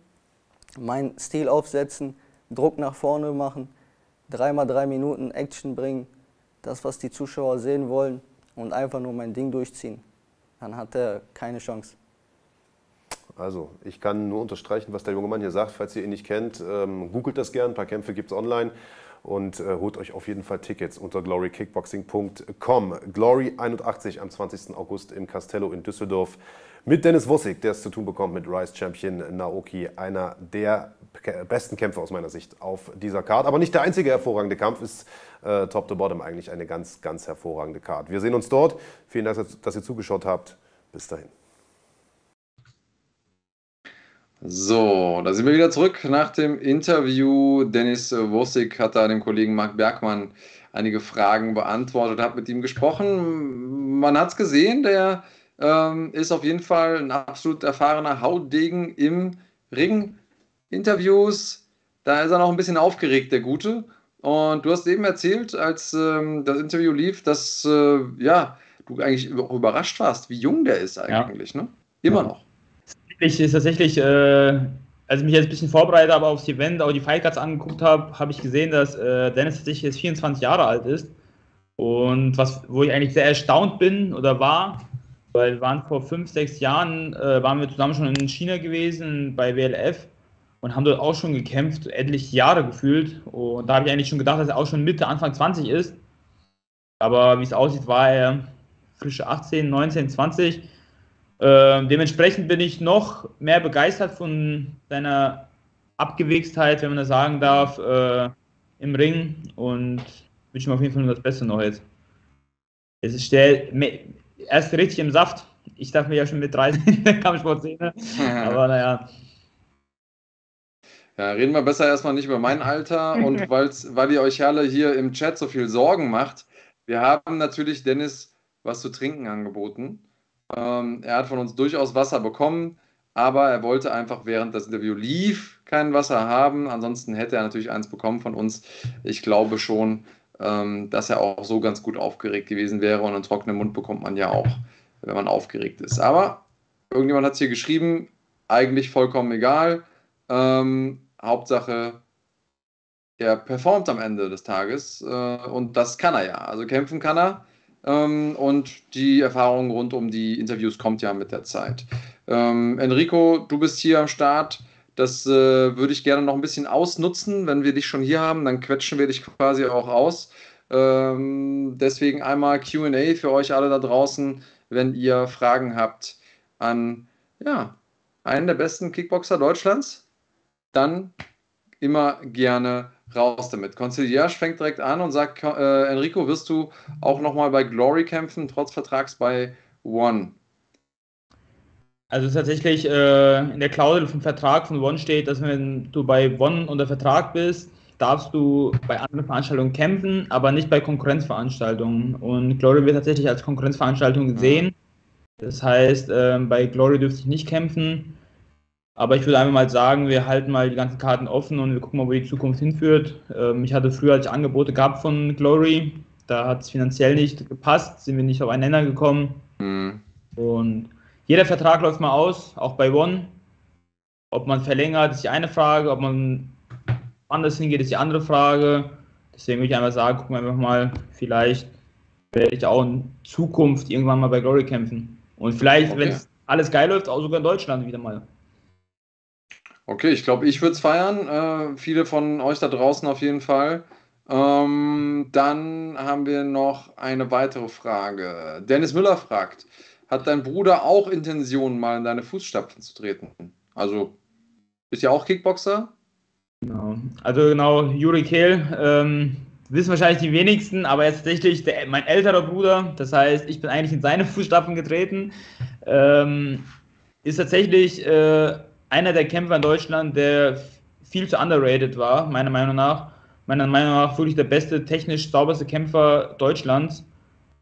meinen Stil aufsetzen, Druck nach vorne machen, dreimal drei Minuten Action bringen, das, was die Zuschauer sehen wollen und einfach nur mein Ding durchziehen. Dann hat er keine Chance. Also, ich kann nur unterstreichen, was der junge Mann hier sagt. Falls ihr ihn nicht kennt, ähm, googelt das gern. Ein paar Kämpfe gibt es online und äh, holt euch auf jeden Fall Tickets unter glorykickboxing.com. Glory 81 am 20. August im Castello in Düsseldorf mit Dennis Wussig, der es zu tun bekommt mit Rise Champion Naoki, einer der besten Kämpfer aus meiner Sicht auf dieser Card. Aber nicht der einzige hervorragende Kampf, ist äh, Top to Bottom eigentlich eine ganz, ganz hervorragende Card. Wir sehen uns dort. Vielen Dank, dass ihr zugeschaut habt. Bis dahin. So, da sind wir wieder zurück nach dem Interview. Dennis Wussig hat da dem Kollegen Marc Bergmann einige Fragen beantwortet, hat mit ihm gesprochen. Man hat es gesehen, der ähm, ist auf jeden Fall ein absolut erfahrener Hautdegen im Ring. Interviews, da ist er noch ein bisschen aufgeregt, der Gute. Und du hast eben erzählt, als ähm, das Interview lief, dass äh, ja, du eigentlich überrascht warst, wie jung der ist eigentlich, ja. ne? Immer ja. noch ich ist tatsächlich, äh, als ich mich jetzt ein bisschen vorbereitet habe aufs Event, auch die Fightcards angeguckt habe, habe ich gesehen, dass äh, Dennis tatsächlich jetzt 24 Jahre alt ist. Und was, wo ich eigentlich sehr erstaunt bin oder war, weil wir waren vor fünf, sechs Jahren, äh, waren wir zusammen schon in China gewesen bei WLF und haben dort auch schon gekämpft, etliche Jahre gefühlt. Und da habe ich eigentlich schon gedacht, dass er auch schon Mitte, Anfang 20 ist. Aber wie es aussieht, war er frische 18, 19, 20. Äh, dementsprechend bin ich noch mehr begeistert von seiner Abgewichstheit, wenn man das sagen darf, äh, im Ring und wünsche mir auf jeden Fall nur das Beste noch jetzt. Es ist der erst richtig im Saft. Ich darf mir ja schon mit 30 in der Kampfsportszene, aber naja. Ja, reden wir besser erstmal nicht über mein Alter und weil ihr euch alle hier im Chat so viel Sorgen macht. Wir haben natürlich Dennis was zu trinken angeboten. Ähm, er hat von uns durchaus Wasser bekommen, aber er wollte einfach während das Interview lief kein Wasser haben. Ansonsten hätte er natürlich eins bekommen von uns. Ich glaube schon, ähm, dass er auch so ganz gut aufgeregt gewesen wäre und einen trockenen Mund bekommt man ja auch, wenn man aufgeregt ist. Aber irgendjemand hat es hier geschrieben, eigentlich vollkommen egal. Ähm, Hauptsache, er performt am Ende des Tages äh, und das kann er ja. Also kämpfen kann er. Ähm, und die Erfahrung rund um die Interviews kommt ja mit der Zeit. Ähm, Enrico, du bist hier am Start. Das äh, würde ich gerne noch ein bisschen ausnutzen. Wenn wir dich schon hier haben, dann quetschen wir dich quasi auch aus. Ähm, deswegen einmal QA für euch alle da draußen, wenn ihr Fragen habt an ja, einen der besten Kickboxer Deutschlands, dann immer gerne raus damit. Conciliage fängt direkt an und sagt, äh, Enrico, wirst du auch nochmal bei Glory kämpfen, trotz Vertrags bei One? Also tatsächlich äh, in der Klausel vom Vertrag von One steht, dass wenn du bei One unter Vertrag bist, darfst du bei anderen Veranstaltungen kämpfen, aber nicht bei Konkurrenzveranstaltungen. Und Glory wird tatsächlich als Konkurrenzveranstaltung gesehen. Mhm. Das heißt, äh, bei Glory dürfte ich nicht kämpfen. Aber ich würde einfach mal sagen, wir halten mal die ganzen Karten offen und wir gucken mal, wo die Zukunft hinführt. Ähm, ich hatte früher als Angebote gehabt von Glory. Da hat es finanziell nicht gepasst, sind wir nicht auf einen Nenner gekommen. Mhm. Und jeder Vertrag läuft mal aus, auch bei One. Ob man verlängert, ist die eine Frage. Ob man anders hingeht, ist die andere Frage. Deswegen würde ich einfach sagen, gucken wir einfach mal, vielleicht werde ich auch in Zukunft irgendwann mal bei Glory kämpfen. Und vielleicht, okay. wenn es alles geil läuft, auch sogar in Deutschland wieder mal. Okay, ich glaube, ich würde es feiern. Äh, viele von euch da draußen auf jeden Fall. Ähm, dann haben wir noch eine weitere Frage. Dennis Müller fragt: Hat dein Bruder auch Intentionen, mal in deine Fußstapfen zu treten? Also, bist du ja auch Kickboxer? Genau. Also genau, Juri Kehl, ähm, wissen wahrscheinlich die wenigsten, aber er ist tatsächlich der, mein älterer Bruder. Das heißt, ich bin eigentlich in seine Fußstapfen getreten. Ähm, ist tatsächlich äh, einer der Kämpfer in Deutschland, der viel zu underrated war, meiner Meinung nach. Meiner Meinung nach wirklich der beste, technisch sauberste Kämpfer Deutschlands.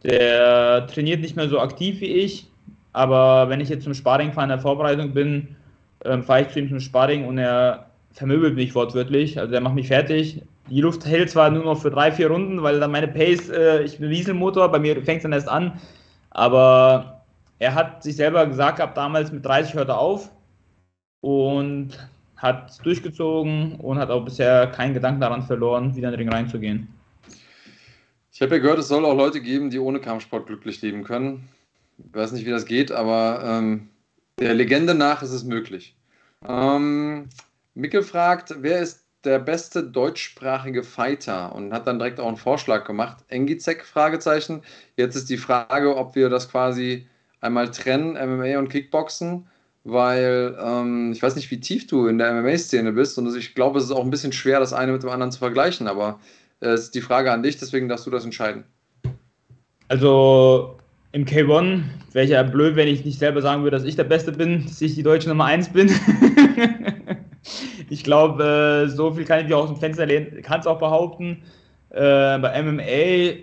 Der trainiert nicht mehr so aktiv wie ich, aber wenn ich jetzt zum Sparring fahre in der Vorbereitung bin, ähm, fahre ich zu ihm zum Sparring und er vermöbelt mich wortwörtlich. Also er macht mich fertig. Die Luft hält zwar nur noch für drei, vier Runden, weil dann meine Pace, äh, ich bin Dieselmotor, bei mir fängt es dann erst an, aber er hat sich selber gesagt gehabt, damals mit 30 hört er auf und hat durchgezogen und hat auch bisher keinen Gedanken daran verloren, wieder in den Ring reinzugehen. Ich habe ja gehört, es soll auch Leute geben, die ohne Kampfsport glücklich leben können. Ich weiß nicht, wie das geht, aber ähm, der Legende nach ist es möglich. Ähm, Mickel fragt, wer ist der beste deutschsprachige Fighter und hat dann direkt auch einen Vorschlag gemacht. Engizek, Fragezeichen. Jetzt ist die Frage, ob wir das quasi einmal trennen, MMA und Kickboxen, weil ähm, ich weiß nicht, wie tief du in der MMA-Szene bist und ich glaube, es ist auch ein bisschen schwer, das eine mit dem anderen zu vergleichen, aber äh, es ist die Frage an dich, deswegen darfst du das entscheiden. Also im K1 wäre ich ja blöd, wenn ich nicht selber sagen würde, dass ich der Beste bin, dass ich die deutsche Nummer 1 bin. ich glaube, äh, so viel kann ich dir aus dem Fenster lehnen, kann es auch behaupten. Äh, bei MMA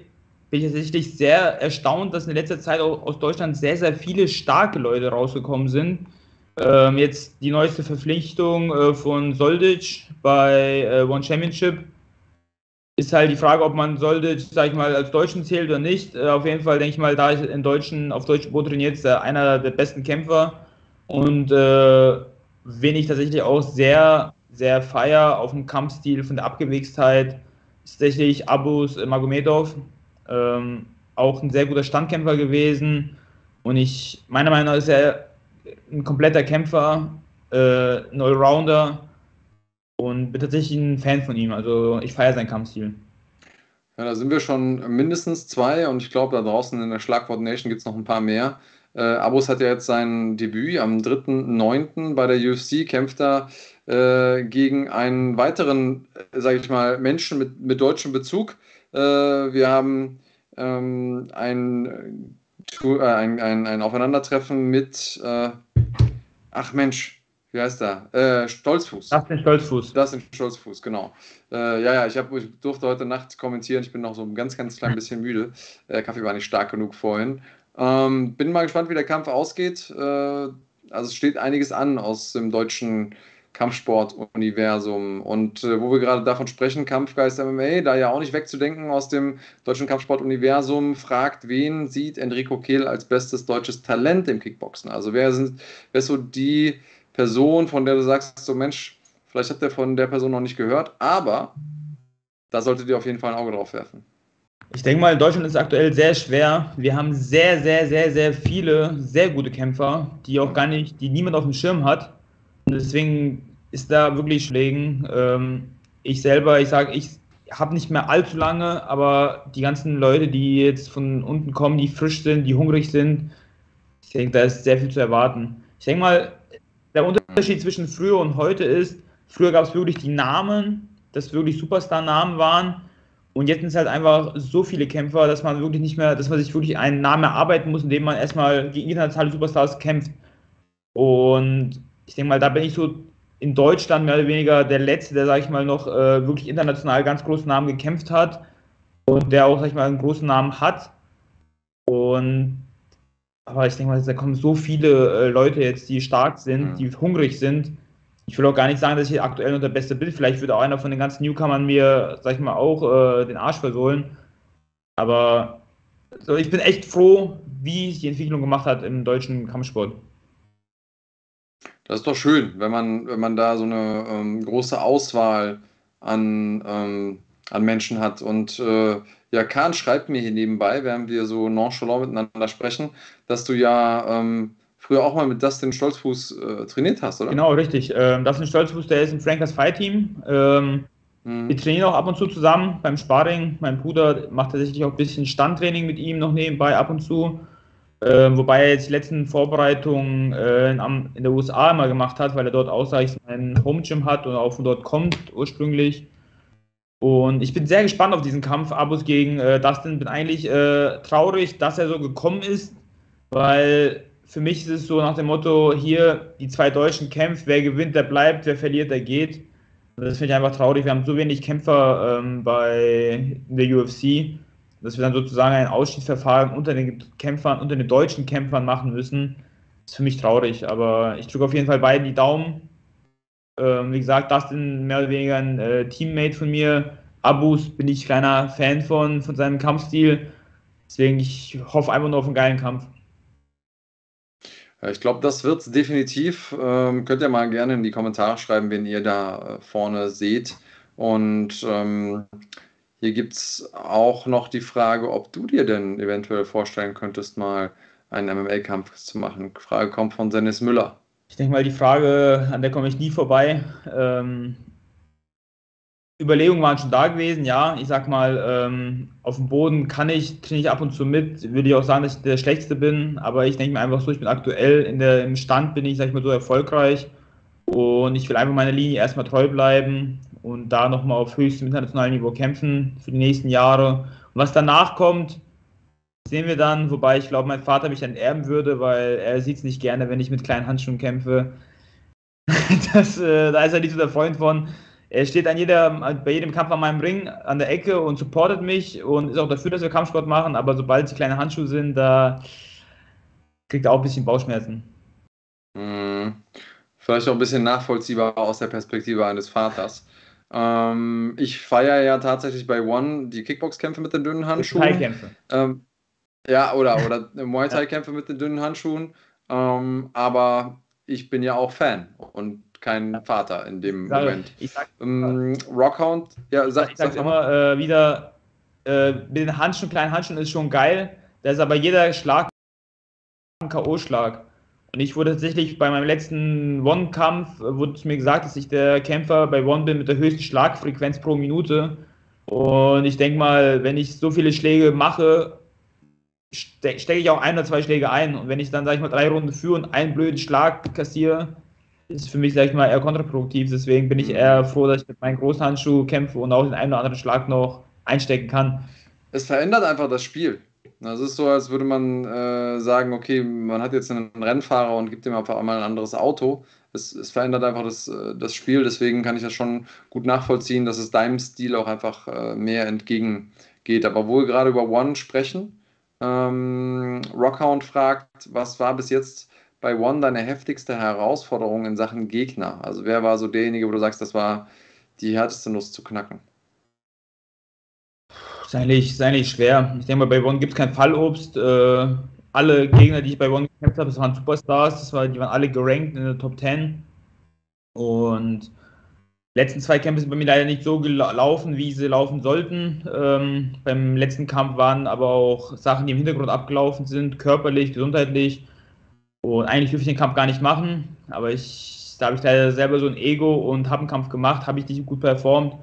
bin ich tatsächlich sehr erstaunt, dass in letzter Zeit aus Deutschland sehr, sehr viele starke Leute rausgekommen sind. Ähm, jetzt die neueste Verpflichtung äh, von Soldic bei äh, One Championship ist halt die Frage, ob man Soldic, sag ich mal, als Deutschen zählt oder nicht. Äh, auf jeden Fall denke ich mal, da ich in Deutschen, auf deutschem Boot trainiert, ist er einer der besten Kämpfer und äh, wen ich tatsächlich auch sehr, sehr feier auf dem Kampfstil von der Abgewichstheit, ist tatsächlich Abus Magomedov. Ähm, auch ein sehr guter Standkämpfer gewesen. Und ich, meiner Meinung nach ist er ein kompletter Kämpfer, äh, ein und bin tatsächlich ein Fan von ihm. Also ich feiere seinen Kampfstil. Ja, da sind wir schon mindestens zwei und ich glaube, da draußen in der Schlagwort Nation gibt es noch ein paar mehr. Äh, Abus hat ja jetzt sein Debüt am 3.9. bei der UFC, kämpft da äh, gegen einen weiteren, äh, sage ich mal, Menschen mit, mit deutschem Bezug. Äh, wir haben ähm, ein, äh, ein, ein, ein, Aufeinandertreffen mit, äh, ach Mensch, wie heißt er? Äh, Stolzfuß. Das ist Stolzfuß. Das ist Stolzfuß, genau. Äh, ja, ja, ich, hab, ich durfte heute Nacht kommentieren. Ich bin noch so ein ganz, ganz klein bisschen müde. Der Kaffee war nicht stark genug vorhin. Ähm, bin mal gespannt, wie der Kampf ausgeht. Äh, also es steht einiges an aus dem deutschen Kampfsport-Universum. Und äh, wo wir gerade davon sprechen, Kampfgeist MMA, da ja auch nicht wegzudenken aus dem deutschen Kampfsport-Universum, fragt, wen sieht Enrico Kehl als bestes deutsches Talent im Kickboxen? Also wer sind, wer ist so die Person, von der du sagst, so Mensch, vielleicht habt ihr von der Person noch nicht gehört, aber da solltet ihr auf jeden Fall ein Auge drauf werfen. Ich denke mal, Deutschland ist aktuell sehr schwer. Wir haben sehr, sehr, sehr, sehr viele sehr gute Kämpfer, die auch gar nicht, die niemand auf dem Schirm hat. Und deswegen ist da wirklich Schlägen. Ähm, ich selber, ich sage, ich habe nicht mehr allzu lange, aber die ganzen Leute, die jetzt von unten kommen, die frisch sind, die hungrig sind, ich denke, da ist sehr viel zu erwarten. Ich denke mal, der Unterschied zwischen früher und heute ist, früher gab es wirklich die Namen, dass wirklich Superstar-Namen waren und jetzt sind es halt einfach so viele Kämpfer, dass man wirklich nicht mehr, dass man sich wirklich einen Namen erarbeiten muss, indem man erstmal gegen internationale Superstars kämpft. Und ich denke mal, da bin ich so in Deutschland mehr oder weniger der Letzte, der, sag ich mal, noch äh, wirklich international ganz großen Namen gekämpft hat und der auch, sag ich mal, einen großen Namen hat. Und aber ich denke mal, da kommen so viele äh, Leute jetzt, die stark sind, ja. die hungrig sind, ich will auch gar nicht sagen, dass ich aktuell nur der Beste bin. Vielleicht würde auch einer von den ganzen Newcomern mir, sag ich mal, auch äh, den Arsch versohlen. Aber so, ich bin echt froh, wie sich die Entwicklung gemacht hat im deutschen Kampfsport. Das ist doch schön, wenn man, wenn man da so eine ähm, große Auswahl an, ähm, an Menschen hat. Und äh, ja, Kahn schreibt mir hier nebenbei, während wir so nonchalant miteinander sprechen, dass du ja ähm, früher auch mal mit Dustin Stolzfuß äh, trainiert hast, oder? Genau, richtig. Ähm, Dustin Stolzfuß, der ist im Frankers Fight Team. Ähm, mhm. Wir trainieren auch ab und zu zusammen beim Sparring. Mein Bruder macht tatsächlich auch ein bisschen Standtraining mit ihm noch nebenbei ab und zu. Äh, wobei er jetzt die letzten Vorbereitungen äh, in, in, der USA immer gemacht hat, weil er dort ich, ein Home Gym hat und auch von dort kommt ursprünglich. Und ich bin sehr gespannt auf diesen Kampf Abus gegen äh, Dustin. Bin eigentlich äh, traurig, dass er so gekommen ist, weil für mich ist es so nach dem Motto: hier die zwei Deutschen kämpfen, wer gewinnt, der bleibt, wer verliert, der geht. Das finde ich einfach traurig. Wir haben so wenig Kämpfer ähm, bei der UFC dass wir dann sozusagen ein Ausschiedsverfahren unter den Kämpfern, unter den deutschen Kämpfern machen müssen, ist für mich traurig. Aber ich drücke auf jeden Fall beiden die Daumen. Ähm, wie gesagt, Dustin mehr oder weniger ein äh, Teammate von mir. Abus bin ich kleiner Fan von, von seinem Kampfstil. Deswegen, ich hoffe einfach nur auf einen geilen Kampf. Ich glaube, das wird es definitiv. Ähm, könnt ihr mal gerne in die Kommentare schreiben, wen ihr da äh, vorne seht. Und ähm, hier gibt es auch noch die Frage, ob du dir denn eventuell vorstellen könntest, mal einen MMA-Kampf zu machen. Die Frage kommt von Dennis Müller. Ich denke mal, die Frage, an der komme ich nie vorbei. Ähm, Überlegungen waren schon da gewesen, ja. Ich sag mal, ähm, auf dem Boden kann ich, trainiere ich ab und zu mit. Würde ich auch sagen, dass ich der Schlechteste bin. Aber ich denke mir einfach so, ich bin aktuell in der, im Stand, bin ich, sag ich mal, so erfolgreich. Und ich will einfach meiner Linie erstmal treu bleiben und da nochmal auf höchstem internationalen Niveau kämpfen für die nächsten Jahre. Und was danach kommt, sehen wir dann, wobei ich glaube, mein Vater mich dann erben würde, weil er sieht es nicht gerne, wenn ich mit kleinen Handschuhen kämpfe. Das, äh, da ist er nicht so der Freund von. Er steht an jeder, bei jedem Kampf an meinem Ring an der Ecke und supportet mich und ist auch dafür, dass wir Kampfsport machen, aber sobald es kleine Handschuhe sind, da kriegt er auch ein bisschen Bauchschmerzen. Mhm. Vielleicht auch ein bisschen nachvollziehbar aus der Perspektive eines Vaters. Ähm, ich feiere ja tatsächlich bei One die Kickbox-Kämpfe mit den dünnen Handschuhen. Thai-Kämpfe. Ähm, ja, oder, oder Muay Thai-Kämpfe mit den dünnen Handschuhen. Ähm, aber ich bin ja auch Fan und kein Vater in dem sag, Moment. Ich sag, ähm, Rockhound, ja, sag, ich sag, sag immer äh, wieder, äh, mit den Handschuhen, kleinen Handschuhen ist schon geil. Da ist aber jeder Schlag ein K.O.-Schlag. Und ich wurde tatsächlich bei meinem letzten One-Kampf, äh, wurde es mir gesagt, dass ich der Kämpfer bei One bin mit der höchsten Schlagfrequenz pro Minute. Und ich denke mal, wenn ich so viele Schläge mache, ste stecke ich auch ein oder zwei Schläge ein. Und wenn ich dann, sage ich mal, drei Runden führe und einen blöden Schlag kassiere, ist für mich, sage ich mal, eher kontraproduktiv. Deswegen bin ich eher froh, dass ich mit meinem Großhandschuh kämpfe und auch den einen oder anderen Schlag noch einstecken kann. Es verändert einfach das Spiel. Das ist so, als würde man äh, sagen, okay, man hat jetzt einen Rennfahrer und gibt ihm einfach einmal ein anderes Auto. Es, es, verändert einfach das, äh, das Spiel, deswegen kann ich das schon gut nachvollziehen, dass es deinem Stil auch einfach äh, mehr entgegengeht. Aber wo wir gerade über One sprechen, ähm, Rockhound fragt, was war bis jetzt bei One deine heftigste Herausforderung in Sachen Gegner? Also wer war so derjenige, wo du sagst, das war die härteste Nuss zu knacken? Ist eigentlich, ist eigentlich schwer. Ich denke mal, bei One gibt es kein Fallobst. Äh, alle Gegner, die ich bei One gekämpft habe, das waren Superstars. Das war, die waren alle gerankt in der Top 10. Und die letzten zwei Kämpfe sind bei mir leider nicht so gelaufen, wie sie laufen sollten. Ähm, beim letzten Kampf waren aber auch Sachen, die im Hintergrund abgelaufen sind, körperlich, gesundheitlich. Und eigentlich dürfte ich den Kampf gar nicht machen. Aber ich, da habe ich leider selber so ein Ego und habe einen Kampf gemacht, habe ich nicht gut performt.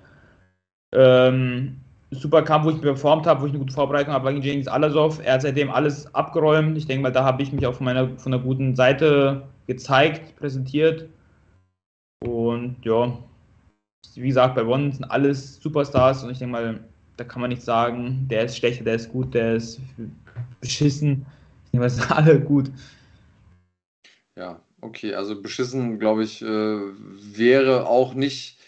Ähm, super Kampf, wo ich performt habe, wo ich eine gute Vorbereitung habe, war gegen James Alasov. Er hat seitdem alles abgeräumt. Ich denke mal, da habe ich mich auch von meiner von einer guten Seite gezeigt, präsentiert. Und ja, wie gesagt, bei One sind alles Superstars und ich denke mal, da kann man nicht sagen, der ist schlechter, der ist gut, der ist beschissen. Ich denke mal, sind alle gut. Ja, okay, also beschissen, glaube ich, äh, wäre auch nicht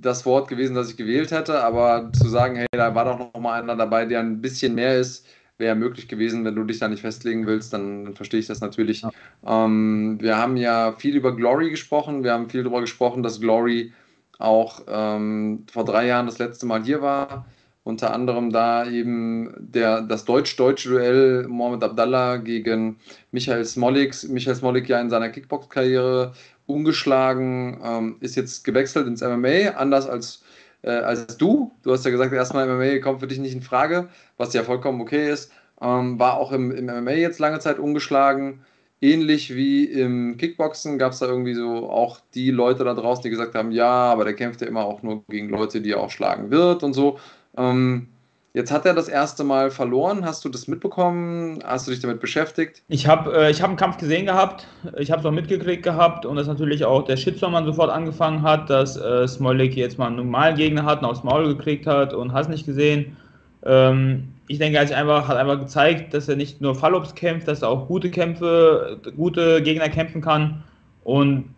das Wort gewesen, das ich gewählt hätte, aber zu sagen, hey, da war doch noch mal einer dabei, der ein bisschen mehr ist, wäre möglich gewesen. Wenn du dich da nicht festlegen willst, dann, dann verstehe ich das natürlich. Ja. Ähm, wir haben ja viel über Glory gesprochen. Wir haben viel darüber gesprochen, dass Glory auch ähm, vor drei Jahren das letzte Mal hier war. Unter anderem da eben der, das deutsch-deutsche Duell Mohamed Abdallah gegen Michael Smolik. Michael Smolik ja in seiner Kickbox-Karriere ungeschlagen, ähm, ist jetzt gewechselt ins MMA, anders als, äh, als du. Du hast ja gesagt, erstmal MMA kommt für dich nicht in Frage, was ja vollkommen okay ist. Ähm, war auch im, im MMA jetzt lange Zeit ungeschlagen. Ähnlich wie im Kickboxen gab es da irgendwie so auch die Leute da draußen, die gesagt haben, ja, aber der kämpft ja immer auch nur gegen Leute, die er auch schlagen wird und so. Ähm, Jetzt hat er das erste Mal verloren. Hast du das mitbekommen? Hast du dich damit beschäftigt? Ich habe äh, hab einen Kampf gesehen gehabt. Ich habe es auch mitgekriegt gehabt und dass natürlich auch der Shitstorm sofort angefangen hat, dass äh, Smolik jetzt mal einen normalen Gegner hat und aufs Maul gekriegt hat und hast nicht gesehen. Ähm, ich denke, er hat einfach, hat einfach gezeigt, dass er nicht nur Fallops kämpft, dass er auch gute Kämpfe, gute Gegner kämpfen kann. Und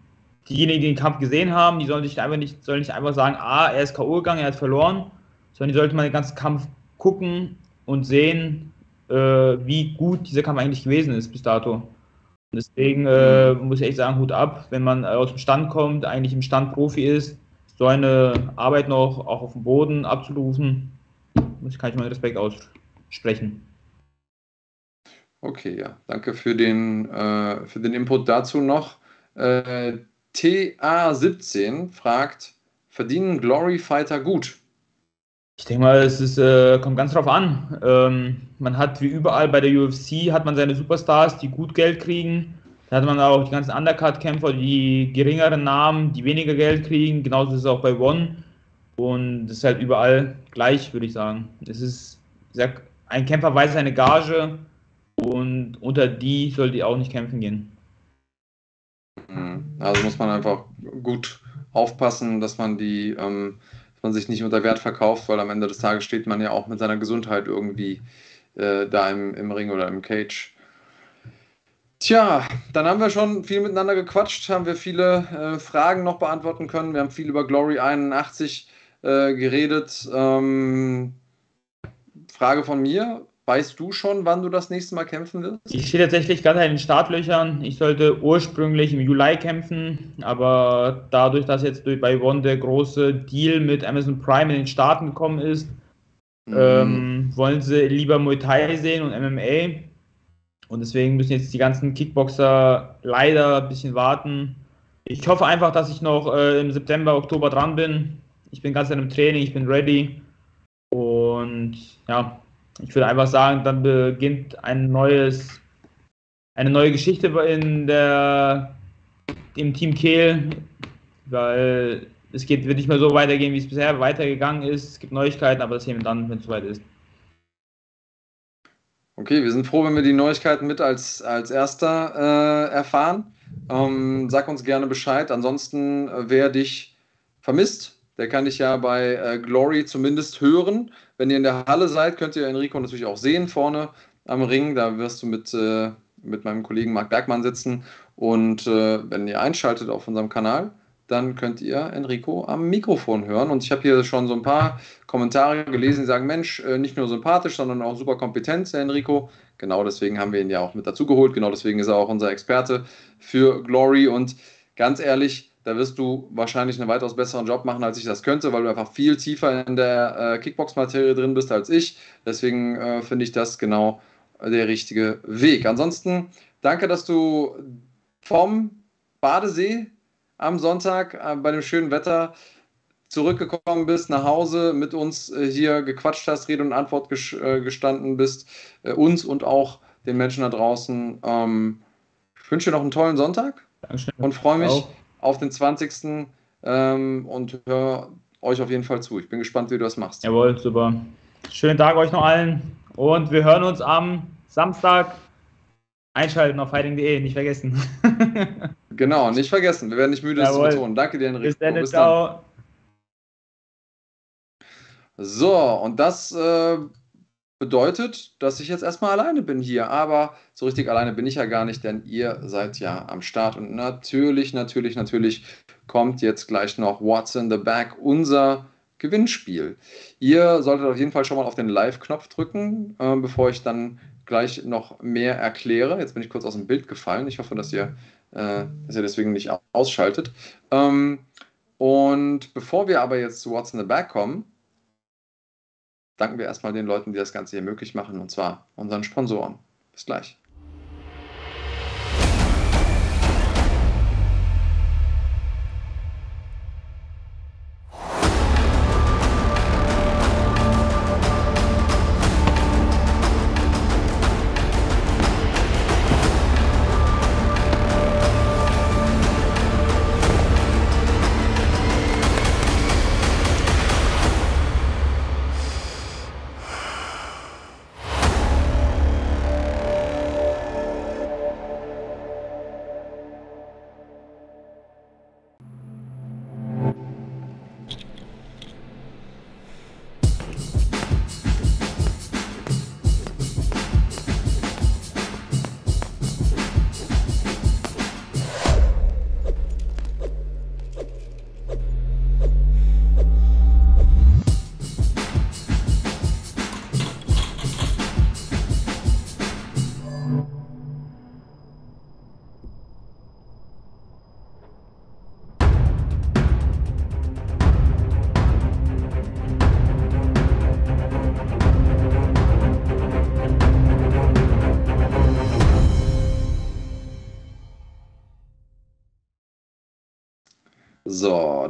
diejenigen, die den Kampf gesehen haben, die sollen sich einfach nicht, sollen nicht einfach sagen, ah, er ist K.O. gegangen, er hat verloren, sondern die sollten mal den ganzen Kampf gucken und sehen, äh, wie gut dieser Kampf eigentlich gewesen ist bis dato. Und deswegen äh, muss ich echt sagen, Hut ab, wenn man aus dem Stand kommt, eigentlich im Stand Profi ist, so eine Arbeit noch auch auf dem Boden abzurufen, muss ich, kann ich meinen Respekt aussprechen. Okay, ja, danke für den, äh, für den Input dazu noch. Äh, TA17 fragt, verdienen Glory Fighter gut? Ich denke mal, es ist, äh, kommt ganz drauf an. Ähm, man hat wie überall bei der UFC hat man seine Superstars, die gut Geld kriegen. Da hat man auch die ganzen Undercard-Kämpfer, die geringeren Namen, die weniger Geld kriegen. Genauso ist es auch bei One. Und das ist halt überall gleich, würde ich sagen. Es ist, ich sag, ein Kämpfer weiß seine Gage und unter die sollte die auch nicht kämpfen gehen. Mhm. Also muss man einfach gut aufpassen, dass man die ähm, man sich nicht unter Wert verkauft, weil am Ende des Tages steht man ja auch mit seiner Gesundheit irgendwie äh, da im, im Ring oder im Cage. Tja, dann haben wir schon viel miteinander gequatscht, haben wir viele äh, Fragen noch beantworten können. Wir haben viel über Glory 81 äh, geredet. Ähm, Frage von mir: Weißt du schon, wann du das nächste Mal kämpfen wirst? Ich stehe tatsächlich gerade in den Startlöchern. Ich sollte ursprünglich im Juli kämpfen, aber dadurch, dass jetzt bei One der große Deal mit Amazon Prime in den Staaten gekommen ist, mhm. ähm, wollen sie lieber Muay Thai sehen und MMA. Und deswegen müssen jetzt die ganzen Kickboxer leider ein bisschen warten. Ich hoffe einfach, dass ich noch äh, im September, Oktober dran bin. Ich bin ganz in einem Training, ich bin ready. Und ja, ich würde einfach sagen, dann beginnt ein neues, eine neue Geschichte in der, im Team Kehl, weil es geht, wird nicht mehr so weitergehen, wie es bisher weitergegangen ist. Es gibt Neuigkeiten, aber das sehen wir dann, wenn es soweit ist. Okay, wir sind froh, wenn wir die Neuigkeiten mit als, als erster äh, erfahren. Ähm, sag uns gerne Bescheid. Ansonsten, äh, wer dich vermisst, der kann dich ja bei äh, Glory zumindest hören. Wenn ihr in der Halle seid, könnt ihr Enrico natürlich auch sehen vorne am Ring. Da wirst du mit, äh, mit meinem Kollegen Marc Bergmann sitzen. Und äh, wenn ihr einschaltet auf unserem Kanal, dann könnt ihr Enrico am Mikrofon hören. Und ich habe hier schon so ein paar Kommentare gelesen, die sagen, Mensch, äh, nicht nur sympathisch, sondern auch super kompetent, der Enrico. Genau deswegen haben wir ihn ja auch mit dazu geholt. Genau deswegen ist er auch unser Experte für Glory. Und ganz ehrlich, da wirst du wahrscheinlich einen weitaus besseren Job machen, als ich das könnte, weil du einfach viel tiefer in der äh, Kickbox-Materie drin bist als ich. Deswegen äh, finde ich das genau der richtige Weg. Ansonsten danke, dass du vom Badesee am Sonntag äh, bei dem schönen Wetter zurückgekommen bist, nach Hause mit uns äh, hier gequatscht hast, Rede und Antwort ges äh, gestanden bist, äh, uns und auch den Menschen da draußen. Ähm, ich wünsche dir noch einen tollen Sonntag Dankeschön. und freue mich. Auch auf den 20. Ähm, und höre euch auf jeden Fall zu. Ich bin gespannt, wie du das machst. Jawohl, super. Schönen Tag euch noch allen und wir hören uns am Samstag. Einschalten auf fighting.de, nicht vergessen. genau, nicht vergessen. Wir werden nicht müde, das zu betonen. Danke dir, Enrico. Bis dann, Bis ciao. Dann. So, und das äh, bedeutet, dass ich jetzt erstmal alleine bin hier. Aber so richtig alleine bin ich ja gar nicht, denn ihr seid ja am Start. Und natürlich, natürlich, natürlich kommt jetzt gleich noch What's in the Bag, unser Gewinnspiel. Ihr solltet auf jeden Fall schon mal auf den Live-Knopf drücken, äh, bevor ich dann gleich noch mehr erkläre. Jetzt bin ich kurz aus dem Bild gefallen. Ich hoffe, dass ihr, äh, dass ihr deswegen nicht ausschaltet. Ähm, und bevor wir aber jetzt zu What's in the Bag kommen, danken wir erstmal den Leuten, die das Ganze hier möglich machen, und zwar unseren Sponsoren. Bis gleich.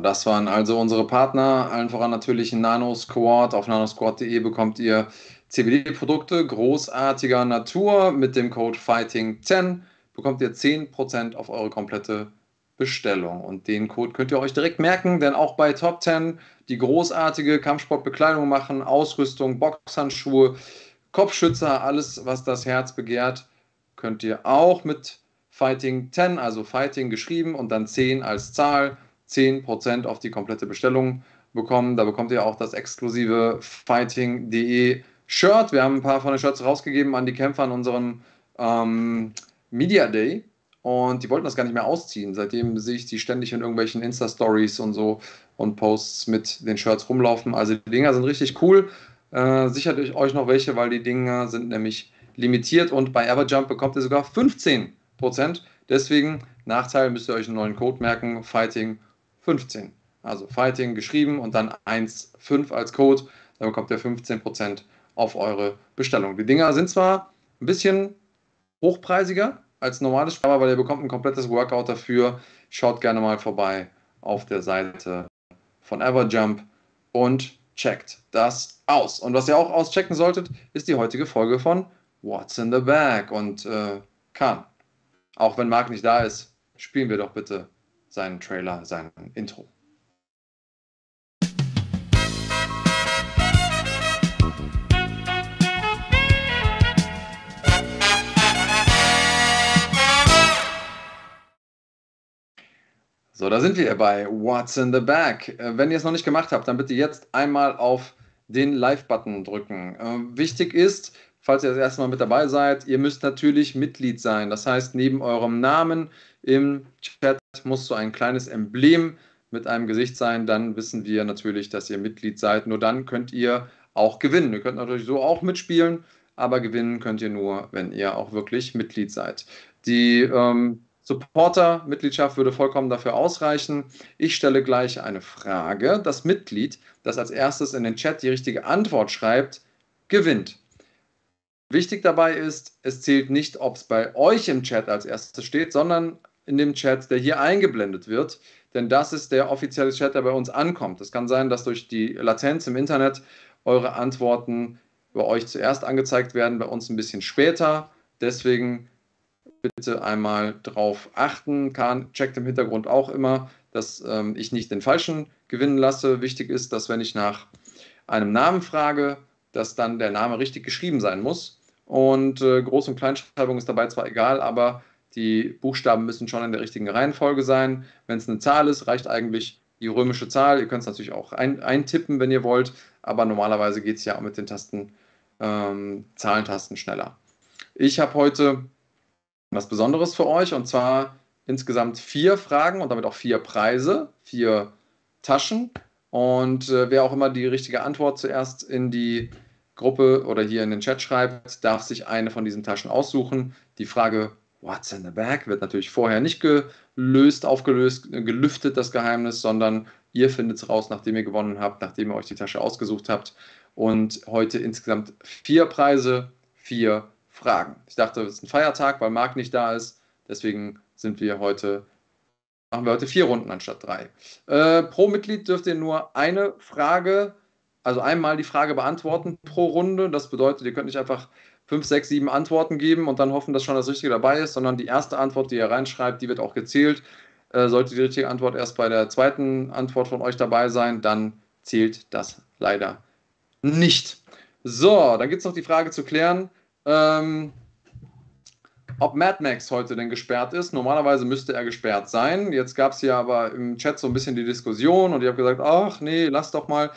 Das waren also unsere Partner, allen voran natürlich Nano Squad. Auf nanosquad.de bekommt ihr CBD-Produkte großartiger Natur. Mit dem Code FIGHTING10 bekommt ihr 10% auf eure komplette Bestellung. Und den Code könnt ihr euch direkt merken, denn auch bei Top 10, die großartige Kampfsportbekleidung machen, Ausrüstung, Boxhandschuhe, Kopfschützer, alles, was das Herz begehrt, könnt ihr auch mit Fighting 10, also Fighting geschrieben und dann 10 als Zahl, 10% auf die komplette Bestellung bekommen. Da bekommt ihr auch das exklusive Fighting.de Shirt. Wir haben ein paar von den Shirts rausgegeben an die Kämpfer an unserem ähm, Media Day. Und die wollten das gar nicht mehr ausziehen. Seitdem sehe ich die ständig in irgendwelchen Insta-Stories und so und Posts mit den Shirts rumlaufen. Also die Dinger sind richtig cool. Äh, sichert euch noch welche, weil die Dinger sind nämlich limitiert und bei Everjump bekommt ihr sogar 15%. Deswegen, Nachteil, müsst ihr euch einen neuen Code merken, Fighting 15. Also Fighting geschrieben und dann 1,5 als Code. Dann bekommt ihr 15% auf eure Bestellung. Die Dinger sind zwar ein bisschen hochpreisiger als normales Spiel, weil ihr bekommt ein komplettes Workout dafür. Schaut gerne mal vorbei auf der Seite von Everjump und checkt das aus. Und was ihr auch auschecken solltet, ist die heutige Folge von What's in the Bag. Und äh, Kahn, auch wenn Marc nicht da ist, spielen wir doch bitte seinen Trailer, sein Intro. So, da sind wir bei What's in the Bag. Äh, wenn ihr es noch nicht gemacht habt, dann bitte jetzt einmal auf den Live-Button drücken. Äh, wichtig ist, falls ihr das erste Mal mit dabei seid, ihr müsst natürlich Mitglied sein. Das heißt, neben eurem Namen im Chat muss so ein kleines Emblem mit einem Gesicht sein. Dann wissen wir natürlich, dass ihr Mitglied seid. Nur dann könnt ihr auch gewinnen. Ihr könnt natürlich so auch mitspielen, aber gewinnen könnt ihr nur, wenn ihr auch wirklich Mitglied seid. Die ähm, Supporter-Mitgliedschaft würde vollkommen dafür ausreichen. Ich stelle gleich eine Frage. Das Mitglied, das als erstes in den Chat die richtige Antwort schreibt, gewinnt. Wichtig dabei ist, es zählt nicht, ob es bei euch im Chat als erstes steht, sondern in dem Chat, der hier eingeblendet wird. Denn das ist der offizielle Chat, der bei uns ankommt. Es kann sein, dass durch die Latenz im Internet eure Antworten bei euch zuerst angezeigt werden, bei uns ein bisschen später. Deswegen bitte einmal drauf achten. Kahn checkt im Hintergrund auch immer, dass ähm, ich nicht den falschen gewinnen lasse. Wichtig ist, dass wenn ich nach einem Namen frage, dass dann der Name richtig geschrieben sein muss. Und äh, Groß- und Kleinschreibung ist dabei zwar egal, aber die Buchstaben müssen schon in der richtigen Reihenfolge sein. Wenn es eine Zahl ist, reicht eigentlich die römische Zahl. Ihr könnt es natürlich auch ein, eintippen, wenn ihr wollt, aber normalerweise geht es ja auch mit den Tasten, ähm, Zahlentasten schneller. Ich habe heute was Besonderes für euch und zwar insgesamt vier Fragen und damit auch vier Preise, vier Taschen. Und äh, wer auch immer die richtige Antwort zuerst in die Gruppe oder hier in den Chat schreibt, darf sich eine von diesen Taschen aussuchen. Die Frage What's in the bag wird natürlich vorher nicht gelöst, aufgelöst, gelüftet, das Geheimnis, sondern ihr findet es raus, nachdem ihr gewonnen habt, nachdem ihr euch die Tasche ausgesucht habt. Und heute insgesamt vier Preise, vier Fragen. Ich dachte, es ist ein Feiertag, weil Marc nicht da ist. Deswegen sind wir heute, machen wir heute vier Runden anstatt drei. Äh, pro Mitglied dürft ihr nur eine Frage, also einmal die Frage beantworten pro Runde. Das bedeutet, ihr könnt nicht einfach fünf, sechs, sieben Antworten geben und dann hoffen, dass schon das Richtige dabei ist, sondern die erste Antwort, die ihr reinschreibt, die wird auch gezählt. Äh, sollte die richtige Antwort erst bei der zweiten Antwort von euch dabei sein, dann zählt das leider nicht. So, dann gibt es noch die Frage zu klären, ähm, ob Mad Max heute denn gesperrt ist. Normalerweise müsste er gesperrt sein. Jetzt gab es hier aber im Chat so ein bisschen die Diskussion und ich habe gesagt, ach nee, lass doch mal.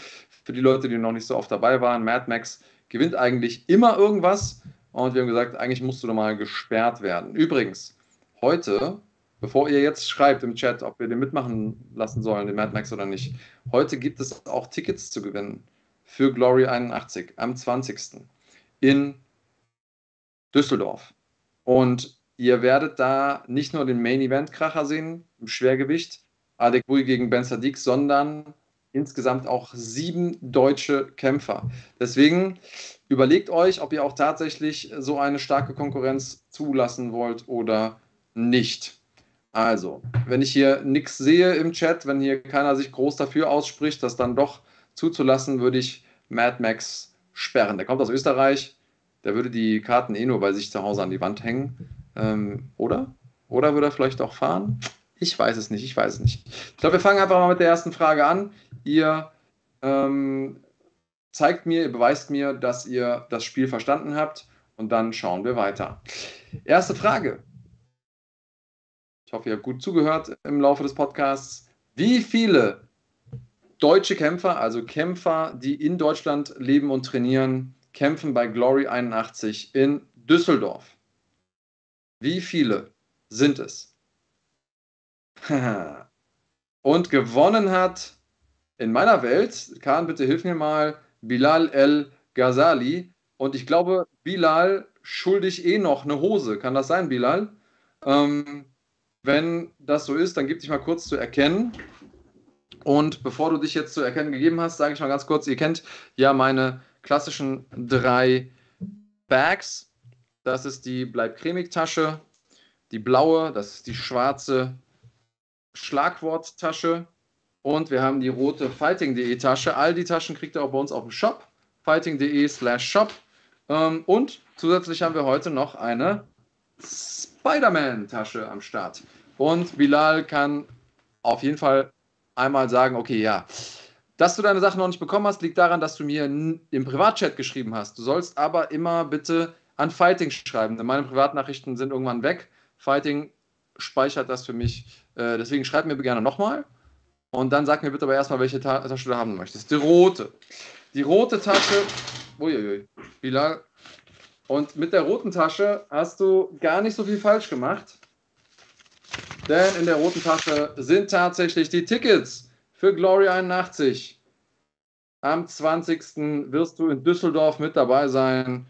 Für die Leute, die noch nicht so oft dabei waren, Mad Max gewinnt eigentlich immer irgendwas. Und wir haben gesagt, eigentlich musst du doch mal gesperrt werden. Übrigens, heute, bevor ihr jetzt schreibt im Chat, ob wir den mitmachen lassen sollen, den Mad Max oder nicht, heute gibt es auch Tickets zu gewinnen für Glory 81 am 20. in Düsseldorf. Und ihr werdet da nicht nur den Main Event Kracher sehen, im Schwergewicht, Adek Bui gegen Ben Sadiq, sondern insgesamt auch sieben deutsche Kämpfer. Deswegen überlegt euch, ob ihr auch tatsächlich so eine starke Konkurrenz zulassen wollt oder nicht. Also, wenn ich hier nichts sehe im Chat, wenn hier keiner sich groß dafür ausspricht, das dann doch zuzulassen, würde ich Mad Max sperren. Der kommt aus Österreich, der würde die Karten eh nur bei sich zu Hause an die Wand hängen. Ähm, oder? Oder würde er vielleicht auch fahren? Ich weiß es nicht, ich weiß es nicht. Ich glaube, wir fangen einfach mal mit der ersten Frage an. Ihr ähm, zeigt mir, ihr beweist mir, dass ihr das Spiel verstanden habt und dann schauen wir weiter. Erste Frage. Ich hoffe, ihr habt gut zugehört im Laufe des Podcasts. Wie viele deutsche Kämpfer, also Kämpfer, die in Deutschland leben und trainieren, kämpfen bei Glory 81 in Düsseldorf? Wie viele sind es? und gewonnen hat in meiner Welt, Kahn, bitte hilf mir mal, Bilal El Ghazali. Und ich glaube, Bilal schuldig eh noch eine Hose. Kann das sein, Bilal? Ähm, wenn das so ist, dann gib dich mal kurz zu erkennen. Und bevor du dich jetzt zu erkennen gegeben hast, sage ich mal ganz kurz, ihr kennt ja meine klassischen drei Bags. Das ist die Bleib cremig Tasche, die blaue, das ist die schwarze Schlagworttasche und wir haben die rote Fighting.de Tasche. All die Taschen kriegt ihr auch bei uns auf dem Shop, fighting.de slash shop. Ähm, und zusätzlich haben wir heute noch eine Spider-Man-Tasche am Start. Und Bilal kann auf jeden Fall einmal sagen, okay, ja, dass du deine Sachen noch nicht bekommen hast, liegt daran, dass du mir im Privatchat geschrieben hast. Du sollst aber immer bitte an Fighting schreiben, denn meine Privatnachrichten sind irgendwann weg. Fighting speichert das für mich. Äh, deswegen schreib mir gerne nochmal. Und dann sag mir bitte aber erstmal, welche Tasche du haben möchtest. Die rote. Die rote Tasche. Uiuiui. Bilal. Und mit der roten Tasche hast du gar nicht so viel falsch gemacht. Denn in der roten Tasche sind tatsächlich die Tickets für Glory 81. Am 20. wirst du in Düsseldorf mit dabei sein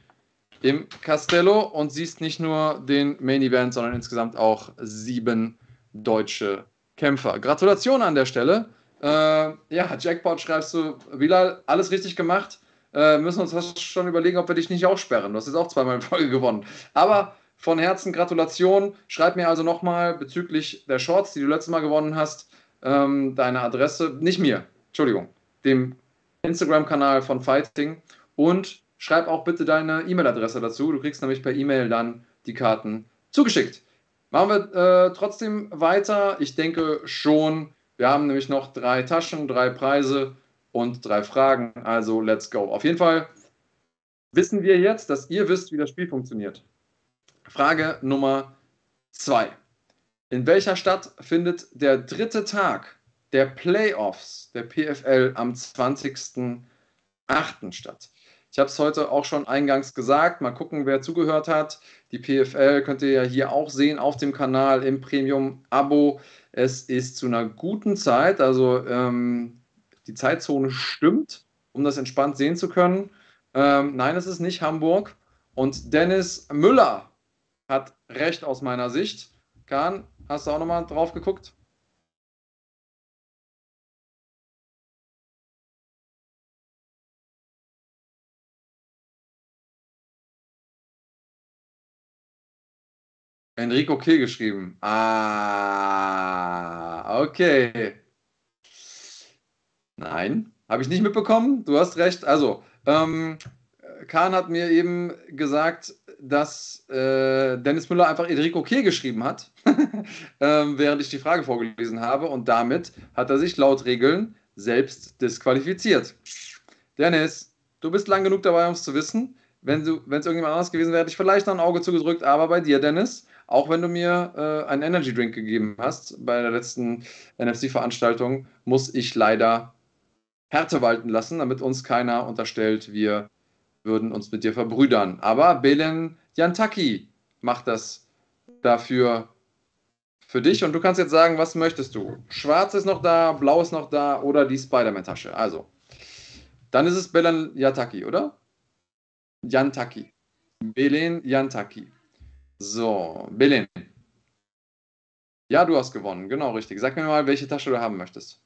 im Castello und siehst nicht nur den Main Event, sondern insgesamt auch sieben deutsche Kämpfer. Gratulation an der Stelle. Äh, ja, Jackpot schreibst du, Bilal, alles richtig gemacht. Äh, müssen uns schon überlegen, ob wir dich nicht auch sperren. Du hast jetzt auch zweimal in Folge gewonnen. Aber von Herzen Gratulation. Schreib mir also nochmal bezüglich der Shorts, die du letztes Mal gewonnen hast, ähm, deine Adresse, nicht mir, Entschuldigung, dem Instagram-Kanal von Fighting und schreib auch bitte deine E-Mail-Adresse dazu. Du kriegst nämlich per E-Mail dann die Karten zugeschickt. Machen wir äh, trotzdem weiter. Ich denke schon, wir haben nämlich noch drei Taschen, drei Preise und drei Fragen. Also let's go. Auf jeden Fall wissen wir jetzt, dass ihr wisst, wie das Spiel funktioniert. Frage Nummer zwei. In welcher Stadt findet der dritte Tag der Playoffs der PFL am 20.08. statt? Ich habe es heute auch schon eingangs gesagt. Mal gucken, wer zugehört hat. Die PFL könnt ihr ja hier auch sehen auf dem Kanal im Premium-Abo. Es ist zu einer guten Zeit, also ähm, die Zeitzone stimmt, um das entspannt sehen zu können. Ähm, nein, es ist nicht Hamburg. Und Dennis Müller hat recht aus meiner Sicht. Kahn, hast du auch nochmal drauf geguckt? Enrico K. geschrieben. Ah, okay. Nein, habe ich nicht mitbekommen. Du hast recht. Also, ähm, Kahn hat mir eben gesagt, dass äh, Dennis Müller einfach Enrico K. geschrieben hat, ähm, während ich die Frage vorgelesen habe. Und damit hat er sich laut Regeln selbst disqualifiziert. Dennis, du bist lang genug dabei, um es zu wissen. Wenn es irgendjemand anders gewesen wäre, hätte ich vielleicht noch ein Auge zugedrückt. Aber bei dir, Dennis, auch wenn du mir äh, einen Energy Drink gegeben hast bei der letzten NFC-Veranstaltung, muss ich leider Härte walten lassen, damit uns keiner unterstellt, wir würden uns mit dir verbrüdern. Aber Belen Jantaki macht das dafür für dich und du kannst jetzt sagen, was möchtest du? Schwarz ist noch da, blau ist noch da oder die Spider-Man-Tasche. Also, dann ist es Belen Jantaki, oder? Jantaki. Belen Jantaki. So, Belen. Ja, du hast gewonnen, genau richtig. Sag mir mal, welche Tasche du haben möchtest.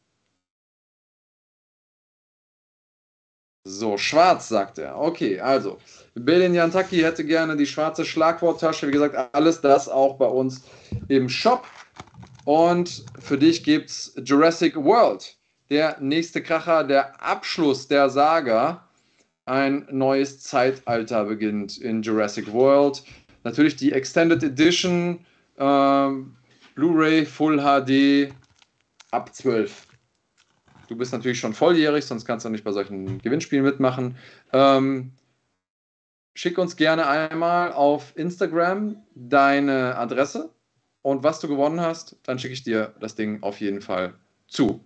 So, schwarz, sagt er. Okay, also, Belin Yantaki hätte gerne die schwarze Schlagworttasche. Wie gesagt, alles das auch bei uns im Shop. Und für dich gibt es Jurassic World, der nächste Kracher, der Abschluss der Saga. Ein neues Zeitalter beginnt in Jurassic World. Natürlich die Extended Edition, äh, Blu-ray Full HD ab 12. Du bist natürlich schon volljährig, sonst kannst du nicht bei solchen Gewinnspielen mitmachen. Ähm, schick uns gerne einmal auf Instagram deine Adresse und was du gewonnen hast, dann schicke ich dir das Ding auf jeden Fall zu.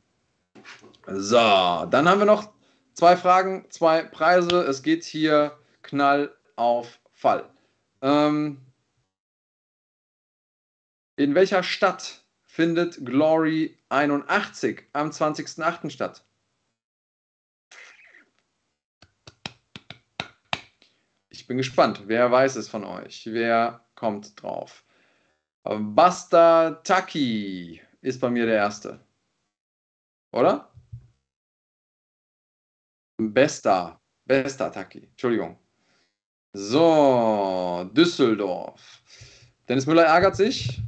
So, dann haben wir noch zwei Fragen, zwei Preise. Es geht hier Knall auf Fall. Ähm, in welcher Stadt findet Glory 81 am 20.08. statt. Ich bin gespannt. Wer weiß es von euch? Wer kommt drauf? Basta Taki ist bei mir der Erste. Oder? Besta. Besta Taki. Entschuldigung. So, Düsseldorf. Dennis Müller ärgert sich.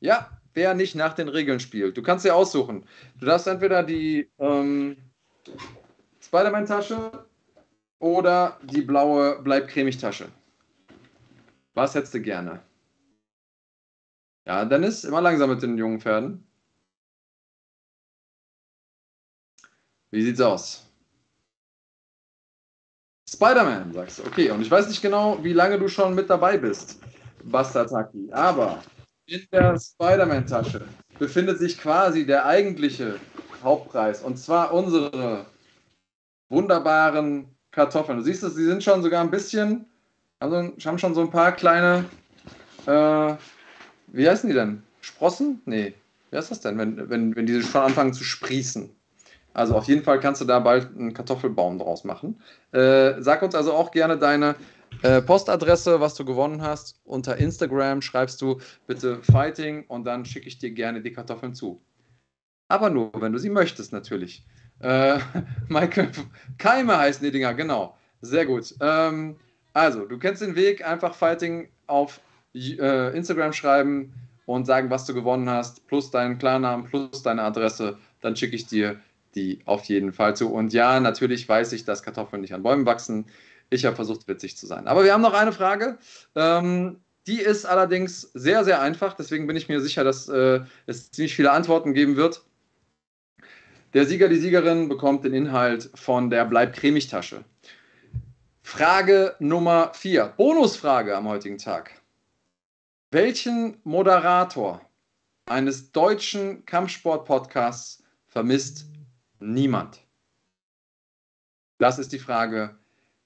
Ja, wer nicht nach den Regeln spielt. Du kannst dir aussuchen. Du darfst entweder die ähm, Spider-Man-Tasche oder die blaue Bleib cremig Tasche. Was hättest du gerne? Ja, Dennis, immer langsam mit den jungen Pferden. Wie sieht's aus? Spider-Man, sagst du. Okay, und ich weiß nicht genau, wie lange du schon mit dabei bist, Bastataki. Aber in der Spider-Man-Tasche befindet sich quasi der eigentliche Hauptpreis. Und zwar unsere wunderbaren Kartoffeln. Du siehst es, sie sind schon sogar ein bisschen, also haben schon so ein paar kleine, äh, wie heißen die denn? Sprossen? Nee. Wie heißt das denn, wenn, wenn, wenn die schon anfangen zu sprießen? Also auf jeden Fall kannst du da bald einen Kartoffelbaum draus machen. Äh, sag uns also auch gerne deine äh, Postadresse, was du gewonnen hast. Unter Instagram schreibst du bitte Fighting und dann schicke ich dir gerne die Kartoffeln zu. Aber nur, wenn du sie möchtest, natürlich. Äh, Michael, Keime heißen die Dinger, genau. Sehr gut. Ähm, also, du kennst den Weg, einfach Fighting auf äh, Instagram schreiben und sagen, was du gewonnen hast, plus deinen Klarnamen, plus deine Adresse. Dann schicke ich dir die auf jeden Fall zu. Und ja, natürlich weiß ich, dass Kartoffeln nicht an Bäumen wachsen. Ich habe versucht, witzig zu sein. Aber wir haben noch eine Frage. Ähm, die ist allerdings sehr, sehr einfach. Deswegen bin ich mir sicher, dass äh, es ziemlich viele Antworten geben wird. Der Sieger, die Siegerin bekommt den Inhalt von der Bleib cremig Tasche. Frage Nummer 4. Bonusfrage am heutigen Tag. Welchen Moderator eines deutschen Kampfsport-Podcasts vermisst niemand? Das ist die Frage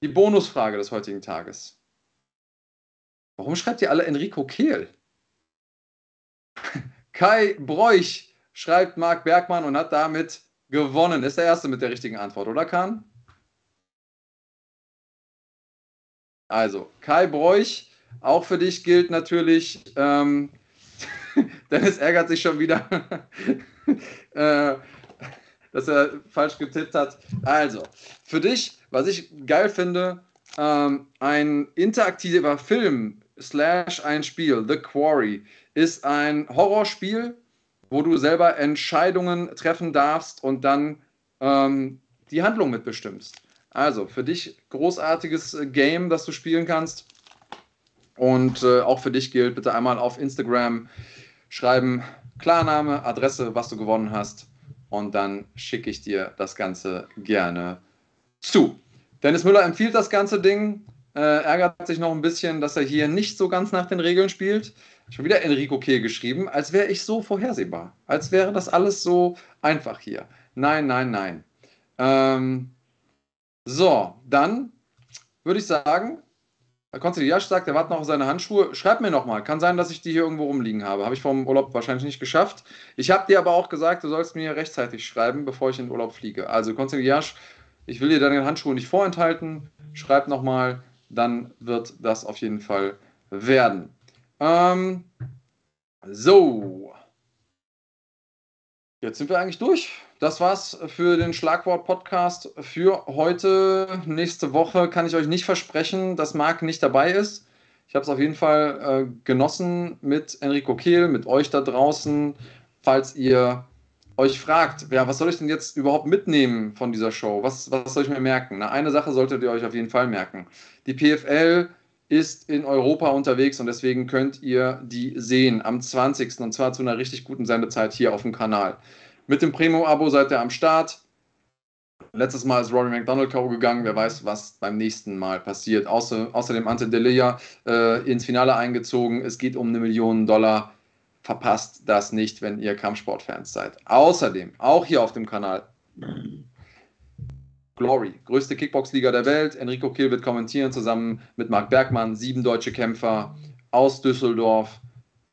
die Bonusfrage des heutigen Tages. Warum schreibt ihr alle Enrico Kehl? Kai Broich schreibt Marc Bergmann und hat damit gewonnen. Ist der Erste mit der richtigen Antwort, oder Kahn? Also, Kai Broich, auch für dich gilt natürlich, ähm, Dennis ärgert sich schon wieder. äh, dass er falsch getippt hat. Also, für dich, was ich geil finde, ähm, ein interaktiver Film slash ein Spiel, The Quarry, ist ein Horrorspiel, wo du selber Entscheidungen treffen darfst und dann ähm, die Handlung mitbestimmst. Also für dich großartiges Game, das du spielen kannst. Und äh, auch für dich gilt, bitte einmal auf Instagram schreiben, Klarname, Adresse, was du gewonnen hast und dann schicke ich dir das Ganze gerne zu. Dennis Müller empfiehlt das ganze Ding, äh, ärgert sich noch ein bisschen, dass er hier nicht so ganz nach den Regeln spielt. Schon wieder Enrico Kehl geschrieben, als wäre ich so vorhersehbar, als wäre das alles so einfach hier. Nein, nein, nein. Ähm, so, dann würde ich sagen, Konstantin Jasch sagt, er wartet noch auf seine Handschuhe. Schreib mir nochmal. Kann sein, dass ich die hier irgendwo rumliegen habe. Habe ich vom Urlaub wahrscheinlich nicht geschafft. Ich habe dir aber auch gesagt, du sollst mir rechtzeitig schreiben, bevor ich in den Urlaub fliege. Also Konstantin Jasch, ich will dir deine Handschuhe nicht vorenthalten. Schreib nochmal, dann wird das auf jeden Fall werden. Ähm, so. Jetzt sind wir eigentlich durch das war's für den Schlagwort-Podcast für heute. Nächste Woche kann ich euch nicht versprechen, dass Marc nicht dabei ist. Ich habe es auf jeden Fall äh, genossen mit Enrico Kehl, mit euch da draußen. falls ihr euch fragt, ja, was soll ich denn jetzt überhaupt mitnehmen von dieser Show? Was, was soll ich mir merken? Na, eine Sache solltet ihr euch auf jeden Fall merken. Die PFL ist in Europa unterwegs und deswegen könnt ihr die sehen am 20. und zwar zu einer richtig guten Sendezeit hier auf dem Kanal. Mit dem Primo-Abo seid ihr am Start. Letztes Mal ist Rory McDonald K.O. gegangen. Wer weiß, was beim nächsten Mal passiert. Außer, außerdem Ante Delia äh, ins Finale eingezogen. Es geht um eine Million Dollar. Verpasst das nicht, wenn ihr Kampfsportfans seid. Außerdem, auch hier auf dem Kanal, Glory, größte Kickbox-Liga der Welt. Enrico Kiel wird kommentieren zusammen mit Marc Bergmann. Sieben deutsche Kämpfer aus Düsseldorf.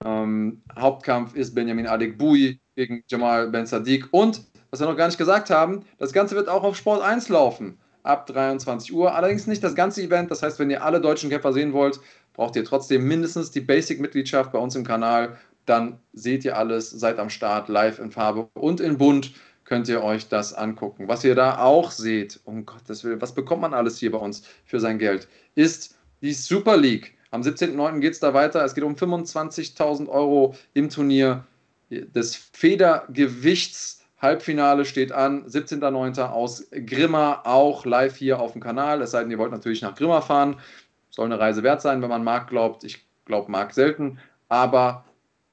Ähm, Hauptkampf ist Benjamin Adekbui gegen Jamal Ben Sadiq. Und, was wir noch gar nicht gesagt haben, das Ganze wird auch auf Sport 1 laufen. Ab 23 Uhr. Allerdings nicht das ganze Event. Das heißt, wenn ihr alle deutschen Kämpfer sehen wollt, braucht ihr trotzdem mindestens die Basic-Mitgliedschaft bei uns im Kanal dann seht ihr alles, seid am Start, live in Farbe und in Bunt könnt ihr euch das angucken. Was ihr da auch seht, um Gottes Willen, was bekommt man alles hier bei uns für sein Geld, ist die Super League. Am 17.09. geht es da weiter. Es geht um 25.000 Euro im Turnier des Federgewichts. Halbfinale steht an, 17.09. aus Grimma, auch live hier auf dem Kanal. Es sei denn, ihr wollt natürlich nach Grimma fahren. Soll eine Reise wert sein, wenn man Marc glaubt. Ich glaube Marc selten. Aber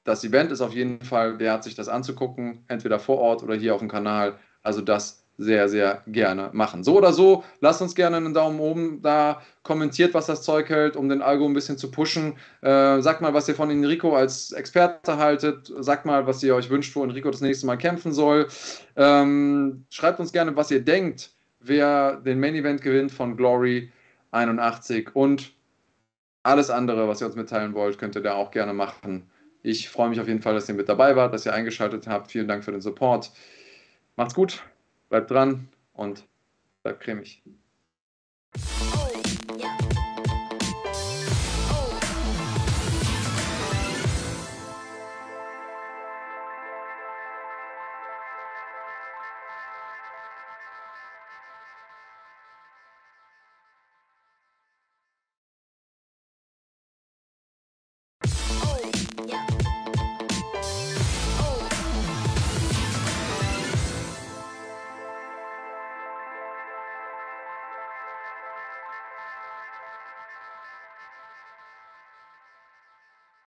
das Event ist auf jeden Fall wert, sich das anzugucken, entweder vor Ort oder hier auf dem Kanal. Also das sehr, sehr gerne machen. So oder so, lasst uns gerne einen Daumen oben da, kommentiert, was das Zeug hält, um den Algo ein bisschen zu pushen. Äh, sagt mal, was ihr von Enrico als Experte haltet. Sagt mal, was ihr euch wünscht, wo Enrico das nächste Mal kämpfen soll. Ähm, schreibt uns gerne, was ihr denkt, wer den Main Event gewinnt von Glory 81 und alles andere, was ihr uns mitteilen wollt, könnt ihr da auch gerne machen. Ich freue mich auf jeden Fall, dass ihr mit dabei wart, dass ihr eingeschaltet habt. Vielen Dank für den Support. Macht's gut, bleibt dran und bleibt cremig.